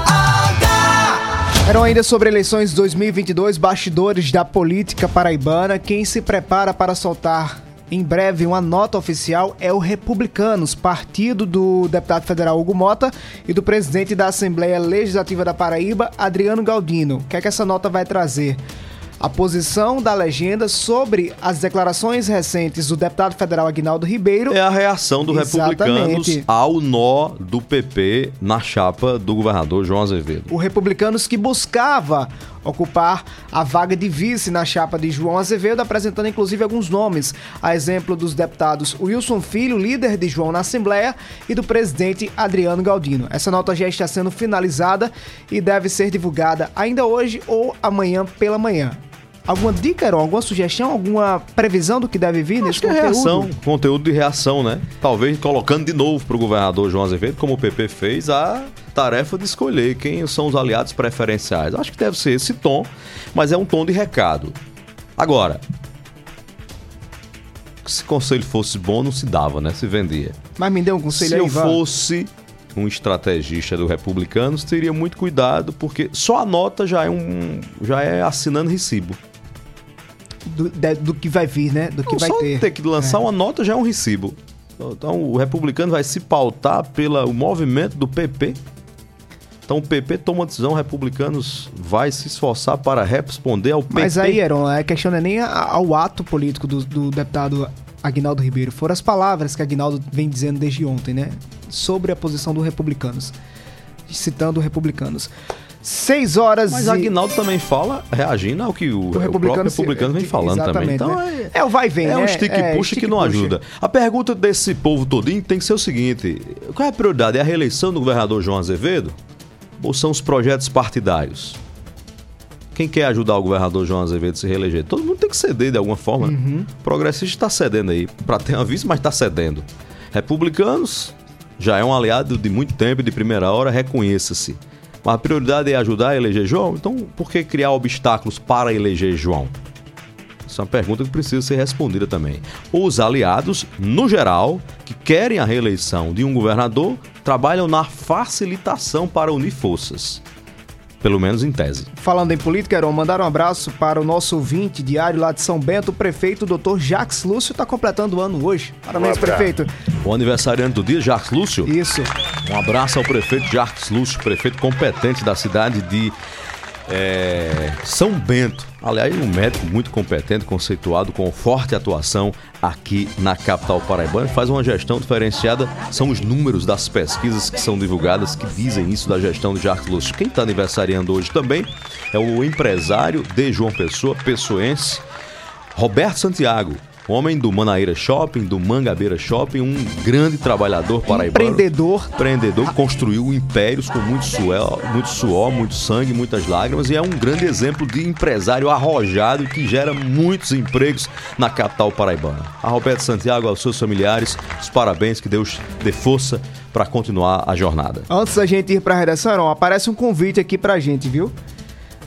Eram ainda sobre eleições 2022, bastidores da política paraibana. Quem se prepara para soltar em breve uma nota oficial é o Republicanos, partido do deputado federal Hugo Mota e do presidente da Assembleia Legislativa da Paraíba, Adriano Galdino. O que é que essa nota vai trazer? A posição da legenda sobre as declarações recentes do deputado federal Aguinaldo Ribeiro. É a reação do Republicanos ao nó do PP na chapa do governador João Azevedo. o Republicanos que buscava ocupar a vaga de vice na chapa de João Azevedo, apresentando inclusive alguns nomes, a exemplo dos deputados Wilson Filho, líder de João na Assembleia, e do presidente Adriano Galdino. Essa nota já está sendo finalizada e deve ser divulgada ainda hoje ou amanhã pela manhã. Alguma dica, Heron? Alguma sugestão? Alguma previsão do que deve vir nesse é conteúdo? reação, conteúdo de reação, né? Talvez colocando de novo para o governador João Azevedo, como o PP fez, a tarefa de escolher quem são os aliados preferenciais. Acho que deve ser esse tom, mas é um tom de recado. Agora, se conselho fosse bom, não se dava, né? Se vendia. Mas me dê um conselho Se aí, eu Ivan. fosse um estrategista do Republicanos, teria muito cuidado, porque só a nota já é um já é assinando recibo. Do, de- do que vai vir, né? Do que Não, vai só ter. ter que lançar uma nota já é um recibo. Então o republicano vai se pautar pelo movimento do PP. Então o PP toma decisão, republicanos vai se esforçar para responder ao PP. Mas aí, Aaron, a questão não é nem ao ato político do, do deputado Aguinaldo Ribeiro, foram as palavras que Aguinaldo vem dizendo desde ontem, né? Sobre a posição dos republicanos. Citando republicanos. Seis horas Mas e... Aguinaldo também fala reagindo ao que o, o próprio se- republicano vem falando também. exatamente, Então né? é, é o vai vem, é né? um stick É, puxa que não puxa. ajuda. A pergunta desse povo todinho tem que ser o seguinte: qual é a prioridade? É a reeleição do governador João Azevedo? Ou são os projetos partidários? Quem quer ajudar o governador João Azevedo a se reeleger? Todo mundo tem que ceder de alguma forma. né? Uhum. O progressista está cedendo aí. Para ter uma vice, mas está cedendo. Republicanos já é um aliado de muito tempo e de primeira hora, reconheça-se. A prioridade é ajudar a eleger João? Então, por que criar obstáculos para eleger João? Isso é uma pergunta que precisa ser respondida também. Os aliados, no geral, que querem a reeleição de um governador, trabalham na facilitação para unir forças. Pelo menos em tese. Falando em política, Heron, mandar um abraço para o nosso ouvinte diário lá de São Bento, o prefeito Dr. Jacques Lúcio, está completando o ano hoje. Parabéns, Um prefeito. O aniversariante do dia, Jacques Lúcio. Isso. Um abraço ao prefeito Jacques Lúcio, prefeito competente da cidade de é, São Bento. Aliás, um médico muito competente, conceituado, com forte atuação aqui na capital paraibana. Faz uma gestão diferenciada. São os números das pesquisas que são divulgadas que dizem isso da gestão de Jacques Lúcio. Quem está aniversariando hoje também é o empresário de João Pessoa, pessoense, Roberto Santiago. Homem do Manaíra Shopping, do Mangabeira Shopping, um grande trabalhador paraibano. Empreendedor. Empreendedor, construiu impérios com muito suor, muito suor, muito sangue, muitas lágrimas e é um grande exemplo de empresário arrojado que gera muitos empregos na capital paraibana. A Roberto Santiago, aos seus familiares, os parabéns, que Deus dê força para continuar a jornada. Antes da gente ir pra redação, Heron, aparece um convite aqui pra gente, viu?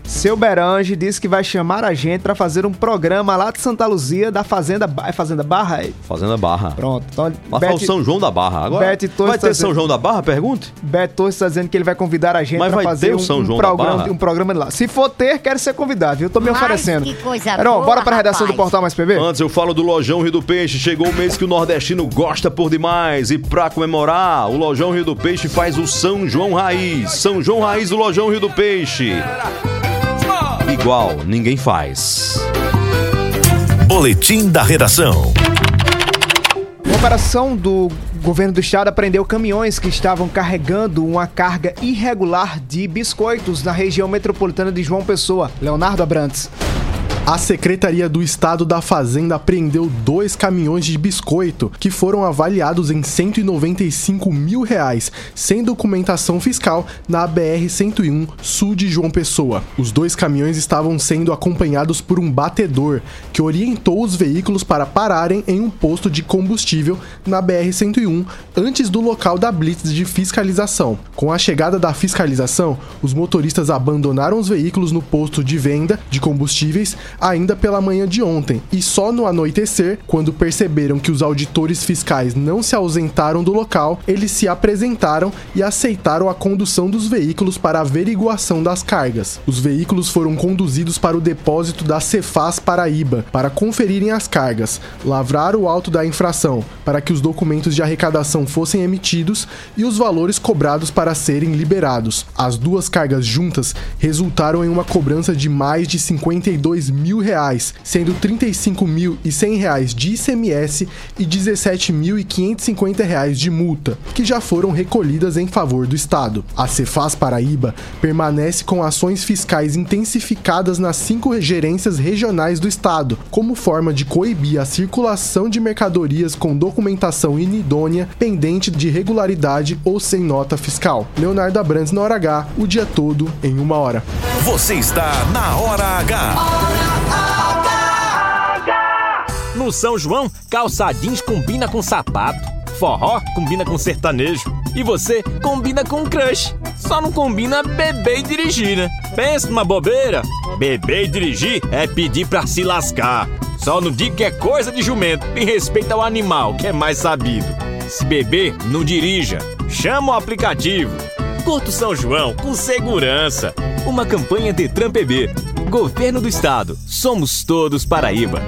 Seu Berange disse que vai chamar a gente pra fazer um programa lá de Santa Luzia da Fazenda, Ba- é Fazenda Barra. é? Fazenda Barra. Pronto. Então, Lá fala o São João da Barra. Agora, vai ter tá São dizendo- João da Barra? Pergunte. Beto Torres está dizendo que ele vai convidar a gente Mas pra vai fazer ter o um, São um João da programa, Barra? um programa lá. Se for ter, quero ser convidado, viu? Tô me Mas oferecendo. que coisa Heron, boa, bora pra redação do rapaz. Portal Mais PB? Antes eu falo do Lojão Rio do Peixe. Chegou o mês que o nordestino gosta por demais. E pra comemorar, o Lojão Rio do Peixe faz o São João Raiz. São João Raiz do Lojão Rio do Peixe. Igual ninguém faz. Boletim da redação. Uma operação do governo do estado apreendeu caminhões que estavam carregando uma carga irregular de biscoitos na região metropolitana de João Pessoa. Leonardo Abrantes. A Secretaria do Estado da Fazenda apreendeu dois caminhões de biscoito que foram avaliados em 195 mil reais, sem documentação fiscal, na BR-101 sul de João Pessoa. Os dois caminhões estavam sendo acompanhados por um batedor que orientou os veículos para pararem em um posto de combustível na BR-101 antes do local da blitz de fiscalização. Com a chegada da fiscalização, os motoristas abandonaram os veículos no posto de venda de combustíveis ainda pela manhã de ontem e só no anoitecer, quando perceberam que os auditores fiscais não se ausentaram do local, eles se apresentaram e aceitaram a condução dos veículos para averiguação das cargas. Os veículos foram conduzidos para o depósito da Cefaz Paraíba para conferirem as cargas, lavrar o auto da infração para que os documentos de arrecadação fossem emitidos e os valores cobrados para serem liberados. As duas cargas juntas resultaram em uma cobrança de mais de 52 mil reais, sendo 35 mil e 100 reais de ICMS e 17 mil e 550 reais de multa, que já foram recolhidas em favor do Estado. A Cefaz Paraíba permanece com ações fiscais intensificadas nas cinco gerências regionais do Estado, como forma de coibir a circulação de mercadorias com documentação inidônea, pendente de regularidade ou sem nota fiscal. Leonardo Abrantes na hora H, o dia todo em uma hora. Você está na Hora H. No São João, calça jeans combina com sapato. Forró combina com sertanejo. E você combina com crush. Só não combina beber e dirigir, né? Pensa numa bobeira. Beber e dirigir é pedir pra se lascar. Só não diga que é coisa de jumento. Em respeito ao animal, que é mais sabido. Se beber, não dirija. Chama o aplicativo. Curta São João com segurança. Uma campanha Detran PB. Governo do Estado. Somos todos Paraíba.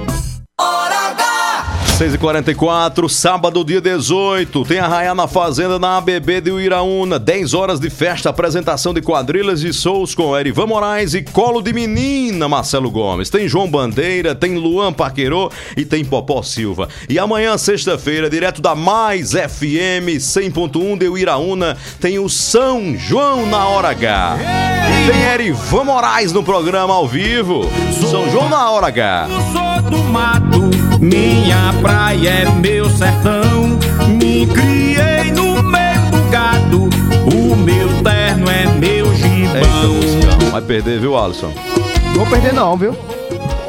Hora H! 6h44, sábado, dia 18. Tem Arraiá na Fazenda, na ABB de Uiraúna. 10 horas de festa, apresentação de quadrilhas e shows com Erivan Moraes e Colo de Menina, Marcelo Gomes. Tem João Bandeira, tem Luan Paquerô e tem Popó Silva. E amanhã, sexta-feira, direto da Mais FM 100.1 de Uiraúna, tem o São João na Hora H. E tem Erivan Moraes no programa ao vivo. São João na Hora H. sou do mato, minha praia é meu sertão. Me criei no meio do gado, o meu terno é meu Eita, gibão. Vai perder, viu, Alisson? Vou perder não, viu?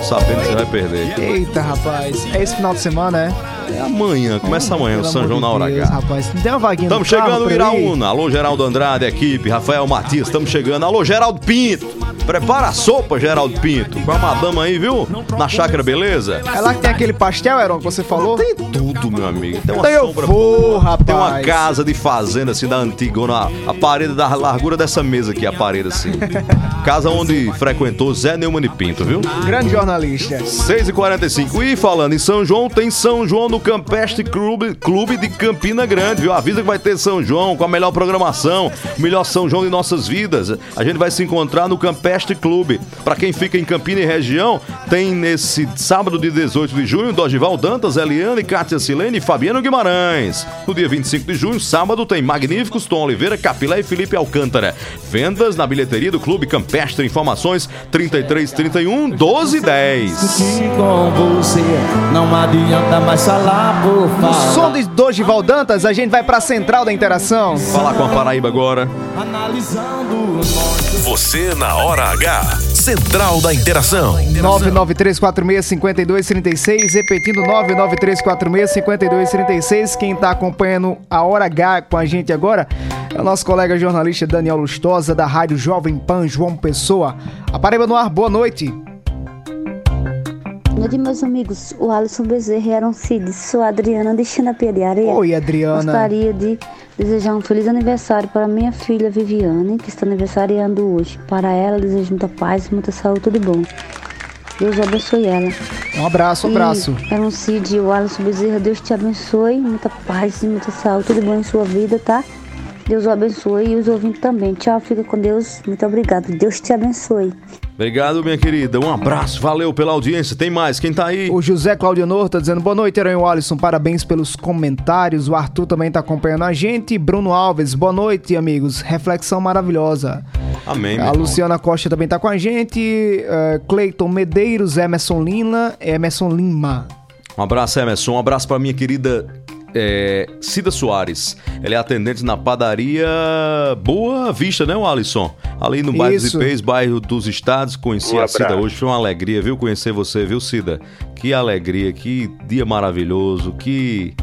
Sabendo que você vai perder. Eita, rapaz. É esse final de semana, é? É amanhã, começa amanhã o São João na hora Deus, H. rapaz. Não tem uma vaguinha Estamos no chegando, eu ir? Iraúna. Alô, Geraldo Andrade, equipe. Rafael Matias, estamos chegando. Alô, Geraldo Pinto. Prepara a sopa, Geraldo Pinto. Com a madama aí, viu? Na chácara, beleza? É lá que tem aquele pastel, Heron, que você falou? Tem tudo, meu amigo. Tem uma Então eu sombra vou, boa. rapaz. Tem uma casa de fazenda, assim, da antigona. A parede da largura dessa mesa aqui, a parede, assim. Casa onde frequentou Zé Neumann e Pinto, viu? Grande jornalista. 6h45. E falando em São João, tem São João no Campestre Clube, Clube de Campina Grande, viu? Avisa que vai ter São João com a melhor programação, o melhor São João de nossas vidas. A gente vai se encontrar no Campestre Clube. Pra quem fica em Campina e região, tem nesse sábado de 18 de junho, Dorival Dantas, Eliane, Kátia Silene e Fabiano Guimarães. No dia 25 de junho, sábado, tem Magníficos, Tom Oliveira, Capilé e Felipe Alcântara. Vendas na bilheteria do Clube Campestre. Informações 33 31 12 10. Com você, não adianta mais falar por No falar. som de Dorival Dantas, a gente vai pra central da interação. Falar com a Paraíba agora. Analisando Você na Hora H. Central da Interação. 993465236, repetindo 993465236. Quem tá acompanhando a Hora H com a gente agora é o nosso colega jornalista Daniel Lustosa, da Rádio Jovem Pan João Pessoa. A Paraíba no ar, boa noite. Boa noite, meus amigos. O Alisson Bezerra e Aaron Cid. Sou a Adriana de China Areia. Oi, Adriana. Gostaria de desejar um feliz aniversário para minha filha Viviane, que está aniversariando hoje. Para ela, desejo muita paz, muita saúde, tudo de bom. Deus abençoe ela. Um abraço, um abraço. Aaron Cid e o Alisson Bezerra, Deus te abençoe. Muita paz e muita saúde, tudo bom em sua vida, tá? Deus o abençoe e os ouvintes também. Tchau, fica com Deus. Muito obrigado. Deus te abençoe. Obrigado, minha querida. Um abraço, valeu pela audiência. Tem mais, quem tá aí? O José Claudionor tá dizendo boa noite, Aranho Alisson. Parabéns pelos comentários. O Arthur também tá acompanhando a gente. Bruno Alves, boa noite, amigos. Reflexão maravilhosa. Amém, A irmão. Luciana Costa também tá com a gente. eh, Cleiton Medeiros, Emerson Lima, Emerson Lima. Um abraço, Emerson. Um abraço pra minha querida é, Cida Soares. Ela é atendente na padaria Boa Vista, né, Alisson? Ali no bairro dos. Ipês, bairro dos Estados. Conheci Um a Cida hoje. Foi uma alegria, viu? Conhecer você, viu, Cida? Que alegria, que dia maravilhoso, que.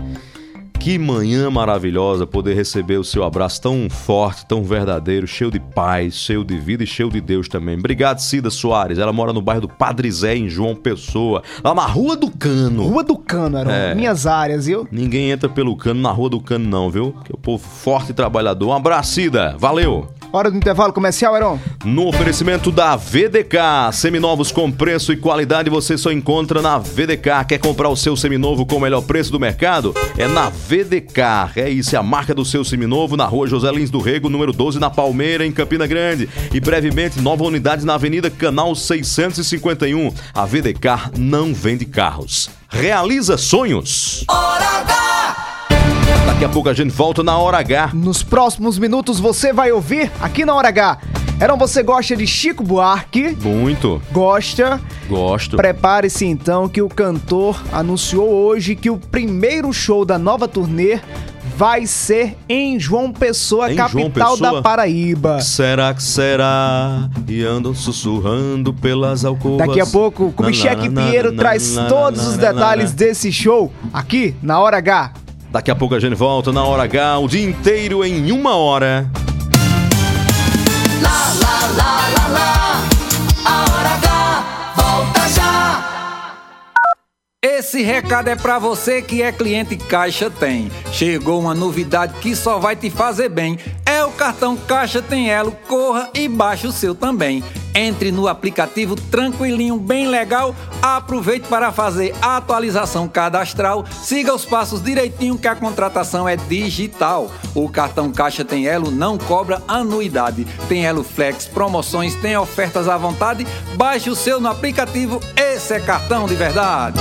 Que manhã maravilhosa poder receber o seu abraço tão forte, tão verdadeiro, cheio de paz, cheio de vida e cheio de Deus também. Obrigado, Cida Soares. Ela mora no bairro do Padre Zé, em João Pessoa, lá na Rua do Cano. Rua do Cano, eram É. minhas áreas, viu? Ninguém entra pelo cano na Rua do Cano, não, viu? Que é o povo forte e trabalhador. Um abraço, Cida. Valeu! Hora do intervalo comercial, Heron. No oferecimento da VDK, seminovos com preço e qualidade você só encontra na VDK. Quer comprar o seu seminovo com o melhor preço do mercado? É na VDK. É isso, é a marca do seu seminovo na rua José Lins do Rego, número 12, na Palmeira, em Campina Grande. E brevemente, nova unidade na Avenida Canal 651. A VDK não vende carros. Realiza sonhos. Daqui a pouco a gente volta na hora H. Nos próximos minutos você vai ouvir aqui na Hora H. Heron, você gosta de Chico Buarque? Muito. Gosta? Gosto. Prepare-se então que o cantor anunciou hoje que o primeiro show da nova turnê vai ser em João Pessoa, Em João capital Pessoa? da Paraíba. Será que será? E andam sussurrando pelas alcovas. Daqui a pouco, o Kubitschek Pinheiro traz todos os detalhes desse show aqui na Hora H. Daqui a pouco a gente volta na hora H, o dia inteiro em uma hora. Lá, lá, lá, lá, lá. A hora H volta já. Esse recado é pra você que é cliente Caixa Tem. Chegou uma novidade que só vai te fazer bem. É o cartão Caixa Tem Elo. Corra e baixe o seu também. Entre no aplicativo tranquilinho, bem legal. Aproveite para fazer a atualização cadastral. Siga os passos direitinho que a contratação é digital. O cartão Caixa Tem Elo não cobra anuidade. Tem Elo Flex, promoções, tem ofertas à vontade. Baixe o seu no aplicativo. Esse é cartão de verdade.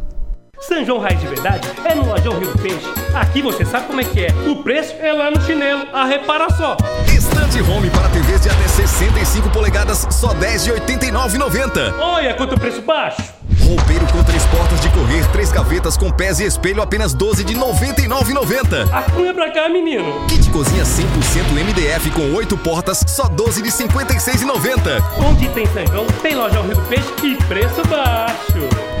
São João Raiz de Verdade é no Lojão Rio do Peixe. Aqui você sabe como é que é. O preço é lá no chinelo. A repara só. Estante Home para TVs de até 65 polegadas, só R$ 10,89,90. Olha quanto preço baixo. Roupeiro com três portas de correr, três gavetas com pés e espelho, apenas R$ 12 de 99,90. A cunha pra cá, menino. Kit cozinha 100% MDF com oito portas, só R$ 12 de 56,90. Onde tem João, tem Lojão Rio do Peixe e preço baixo.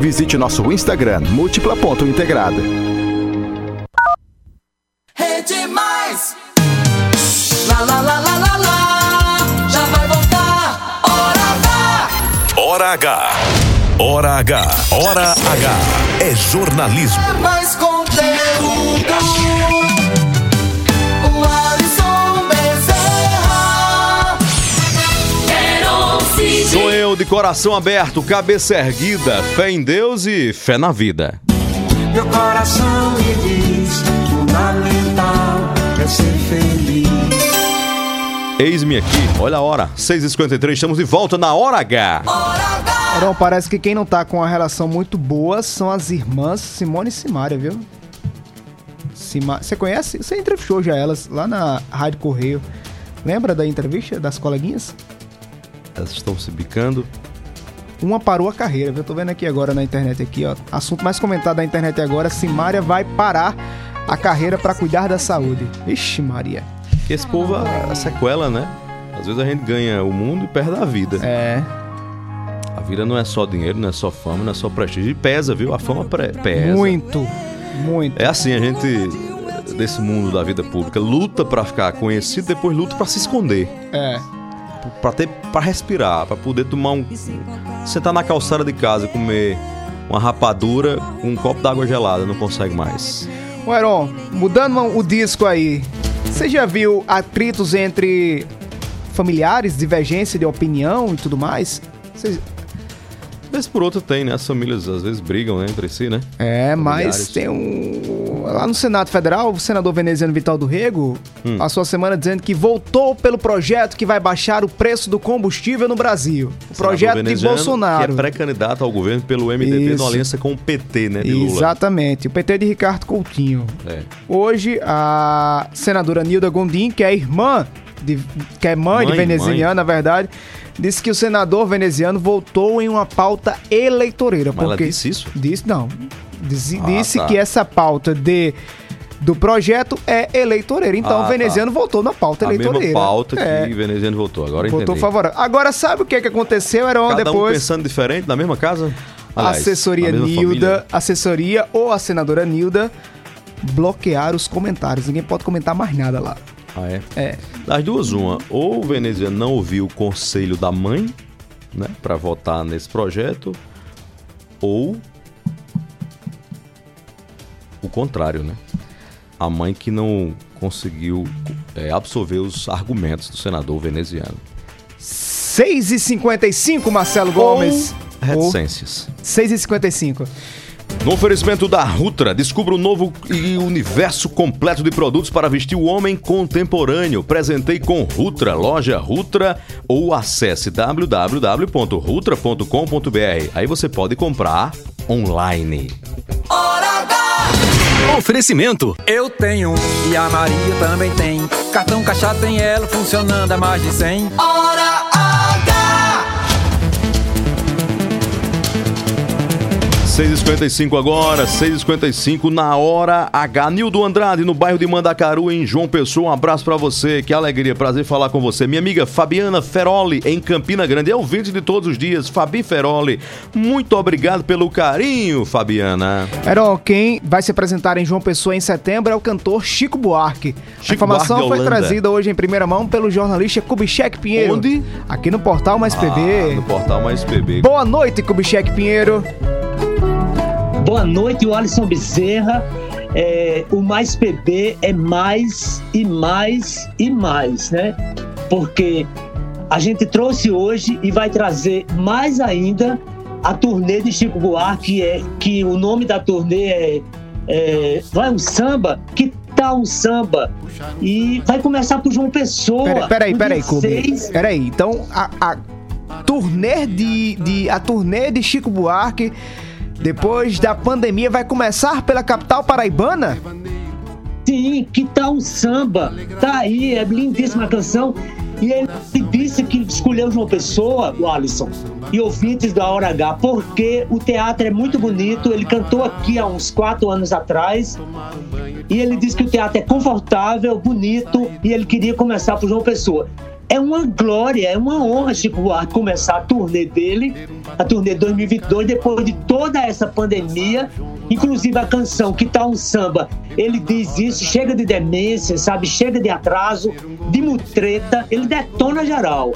visite nosso Instagram múltipla.integrada. Rede Mais. Lá, lá, lá, lá, lá, lá. Já vai voltar. Hora H. Hora H. Hora H. Hora H. É jornalismo. É mais conteúdo. Sou eu de coração aberto, cabeça erguida, fé em Deus e fé na vida. Meu coração me diz: fundamental é ser feliz. Eis-me aqui, olha a hora, 6h53, estamos de volta na Hora H. Heron, parece que quem não tá com uma relação muito boa são as irmãs Simone e Simária, viu? Sima... Você conhece? Você entrevistou já elas lá na Rádio Correio. Lembra da entrevista das coleguinhas? Elas estão se bicando. Uma parou a carreira, viu? Eu tô vendo aqui agora na internet aqui, ó. Assunto mais comentado da internet agora, Simária vai parar a carreira para cuidar da saúde. Ixi, Maria. Que esse povo é a sequela, né? Às vezes a gente ganha o mundo e perde a vida. É. A vida não é só dinheiro, não é só fama, não é só prestígio. E pesa, viu? A fama pesa. Muito, muito. É assim, a gente, desse mundo da vida pública, luta pra ficar conhecido, depois luta pra se esconder. É. Pra ter para respirar, pra poder tomar um sentar na calçada de casa, comer uma rapadura com um copo d'água gelada, não consegue mais. Ô, Heron, mudando o disco aí, você já viu atritos entre familiares, divergência de opinião e tudo mais? Vez por outra tem, né? As famílias às vezes brigam né, entre si, né? É, mas tem um. Lá no Senado Federal, o senador veneziano Vital do Rego Hum. passou a semana dizendo que voltou pelo projeto que vai baixar o preço do combustível no Brasil. O projeto de Bolsonaro. Que é pré-candidato ao governo pelo MDB Isso. na aliança com o PT, né? De. Exatamente, o PT de Ricardo Coutinho. É. Hoje, a senadora Nilda Gondim, que é irmã, de, que é mãe, de Mãe, veneziana, mãe. na verdade, disse que o senador veneziano voltou em uma pauta eleitoreira. Mas ela porque disse isso? Disse não. Disse, Ah, disse tá. que essa pauta de do projeto é eleitoreira. Então Ah, o veneziano tá. voltou na pauta A eleitoreira. mesma pauta É, que o veneziano votou. Agora entendi. favorável. Agora sabe o que, é que aconteceu? Era Cada um depois pensando diferente na mesma casa? a Aliás, assessoria Nilda, família. assessoria ou a senadora Nilda bloquearam os comentários. Ninguém pode comentar mais nada lá. Ah, é? É. Das duas, uma. Ou o veneziano não ouviu o conselho da mãe, né, pra votar nesse projeto, ou o contrário, né? A mãe que não conseguiu é, absorver os argumentos do senador veneziano. 6 e 55 Marcelo Gomes. Reticências. 6 e 55 No oferecimento da Rutra, descubra o novo e universo completo de produtos para vestir o homem contemporâneo. Presentei com Rutra, loja Rutra ou acesse www.rutra.com.br. Aí você pode comprar online. Oferecimento. Eu tenho e a Maria também tem. Cartão Caixa tem ela funcionando a mais de 100. Hora 6h55 agora, 6h55 na hora H. Nildo Andrade, no bairro de Mandacaru, em João Pessoa. Um abraço pra você, que alegria, prazer falar com você. Minha amiga Fabiana Feroli, em Campina Grande, é ouvinte de todos os dias. Fabi Feroli, muito obrigado pelo carinho, Fabiana. Heron, quem vai se apresentar em João Pessoa em setembro é o cantor Chico Buarque. a Chico informação Buarque foi trazida hoje em primeira mão pelo jornalista Kubitschek Pinheiro. Onde? Aqui no Portal Mais Ah, PB. no portal Mais PB. Boa noite, Kubitschek Pinheiro. Boa noite, o Alisson Bezerra. É, o Mais PB é mais e mais e mais, né? Porque a gente trouxe hoje e vai trazer mais ainda a turnê de Chico Buarque, é, que o nome da turnê é, é Vai um Samba, que tal um samba? E vai começar por João Pessoa. Peraí, peraí, peraí, dia Kubi. 6. Peraí, então a, a turnê de, de a turnê de Chico Buarque depois da pandemia vai começar pela capital paraibana? Sim, que tal um samba? Tá aí, é lindíssima a canção. E ele disse que escolheu João Pessoa, o Alisson, e ouvintes da Hora H, porque o teatro é muito bonito. Ele cantou aqui há uns quatro anos atrás. E ele disse que o teatro é confortável, bonito, e ele queria começar por João Pessoa. É uma glória, é uma honra, Chico Buarque, começar a turnê dele, a turnê 2022, depois de toda essa pandemia. Inclusive a canção Que Tal um Samba, ele diz isso, chega de demência, sabe? Chega de atraso, de mutreta, ele detona geral.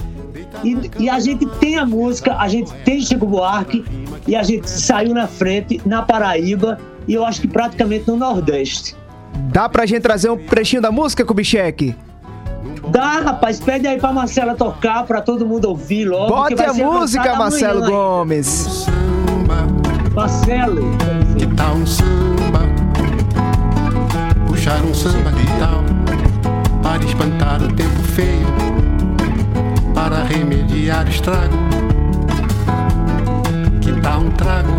E, e a gente tem a música, a gente tem Chico Buarque, e a gente saiu na frente, na Paraíba, e eu acho que praticamente no Nordeste. Dá pra gente trazer um trechinho da música, Kubitschek? Dá, rapaz, pede aí pra Marcela tocar, pra todo mundo ouvir logo. Bote a música, Marcelo amanhã. Gomes. Marcelo. Que tal um samba? Puxar um samba que tal? Para espantar o tempo feio, para remediar o estrago. Que tal um trago?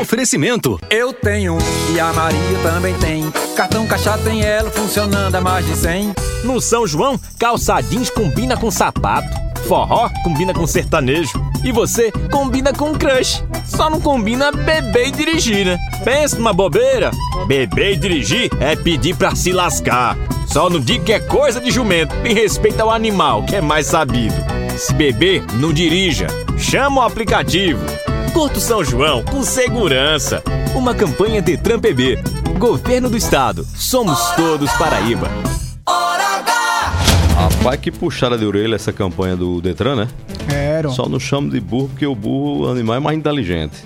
Oferecimento. Eu tenho e a Maria também tem. Cartão Caixa tem ela funcionando a mais de 100. No São João, calça jeans combina com sapato. Forró combina com sertanejo. E você combina com crush. Só não combina beber e dirigir, né? Pensa numa bobeira. Beber e dirigir é pedir pra se lascar. Só não diga que é coisa de jumento e respeita o animal, que é mais sabido. Se beber, não dirija. Chama o aplicativo. Curta o São João com segurança. Uma campanha Detran PB. Governo do Estado. Somos todos Paraíba. Rapaz, que puxada de orelha essa campanha do Detran, né? Era. Só não chamo de burro porque o burro, o animal é mais inteligente.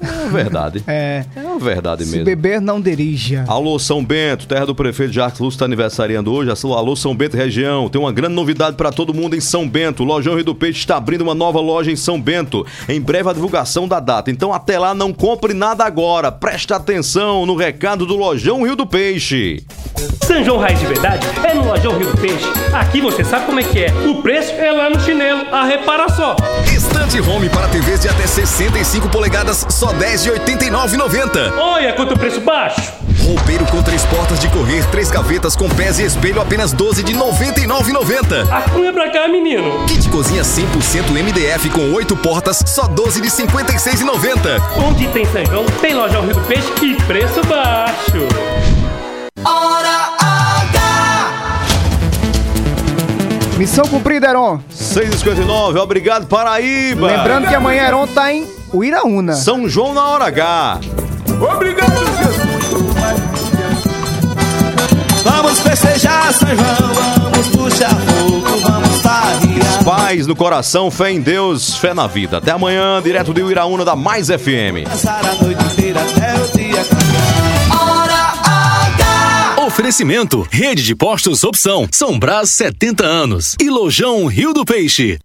É verdade. É. Uma verdade Se mesmo. beber, não dirija. Alô São Bento, terra do prefeito Jacques Lúcio está aniversariando hoje. Alô São Bento região, tem uma grande novidade para todo mundo em São Bento. O Lojão Rio do Peixe está abrindo uma nova loja em São Bento. Em breve a divulgação da data. Então até lá não compre nada agora. Preste atenção no recado do Lojão Rio do Peixe. São João Raiz de Verdade é no Lojão Rio do Peixe. Aqui você sabe como é que é. O preço é lá no chinelo. A repara só. Estante Home para TVs de até 65 polegadas, só R$ 10,89,90. 9,90. Olha quanto preço baixo. Roupeiro com três portas de correr, três gavetas com pés e espelho apenas 12 de 99,90. Acunha pra cá, menino. Kit cozinha 100% MDF com oito portas, só 12 de 56,90. Onde tem São João, tem Lojão Rio do Peixe e preço baixo. Hora H! Missão cumprida, Heron. 6h59, obrigado Paraíba. Lembrando que amanhã Heron tá em Uiraúna. São João na hora H. Obrigado, Jesus. Vamos festejar São João, vamos puxar fogo, vamos farrear. Paz no coração, fé em Deus, fé na vida. Até amanhã, direto de Uiraúna da Mais FM. Passar a noite inteira até o dia Hora H! Oferecimento: Rede de Postos Opção. São Brás 70 anos. E Lojão Rio do Peixe.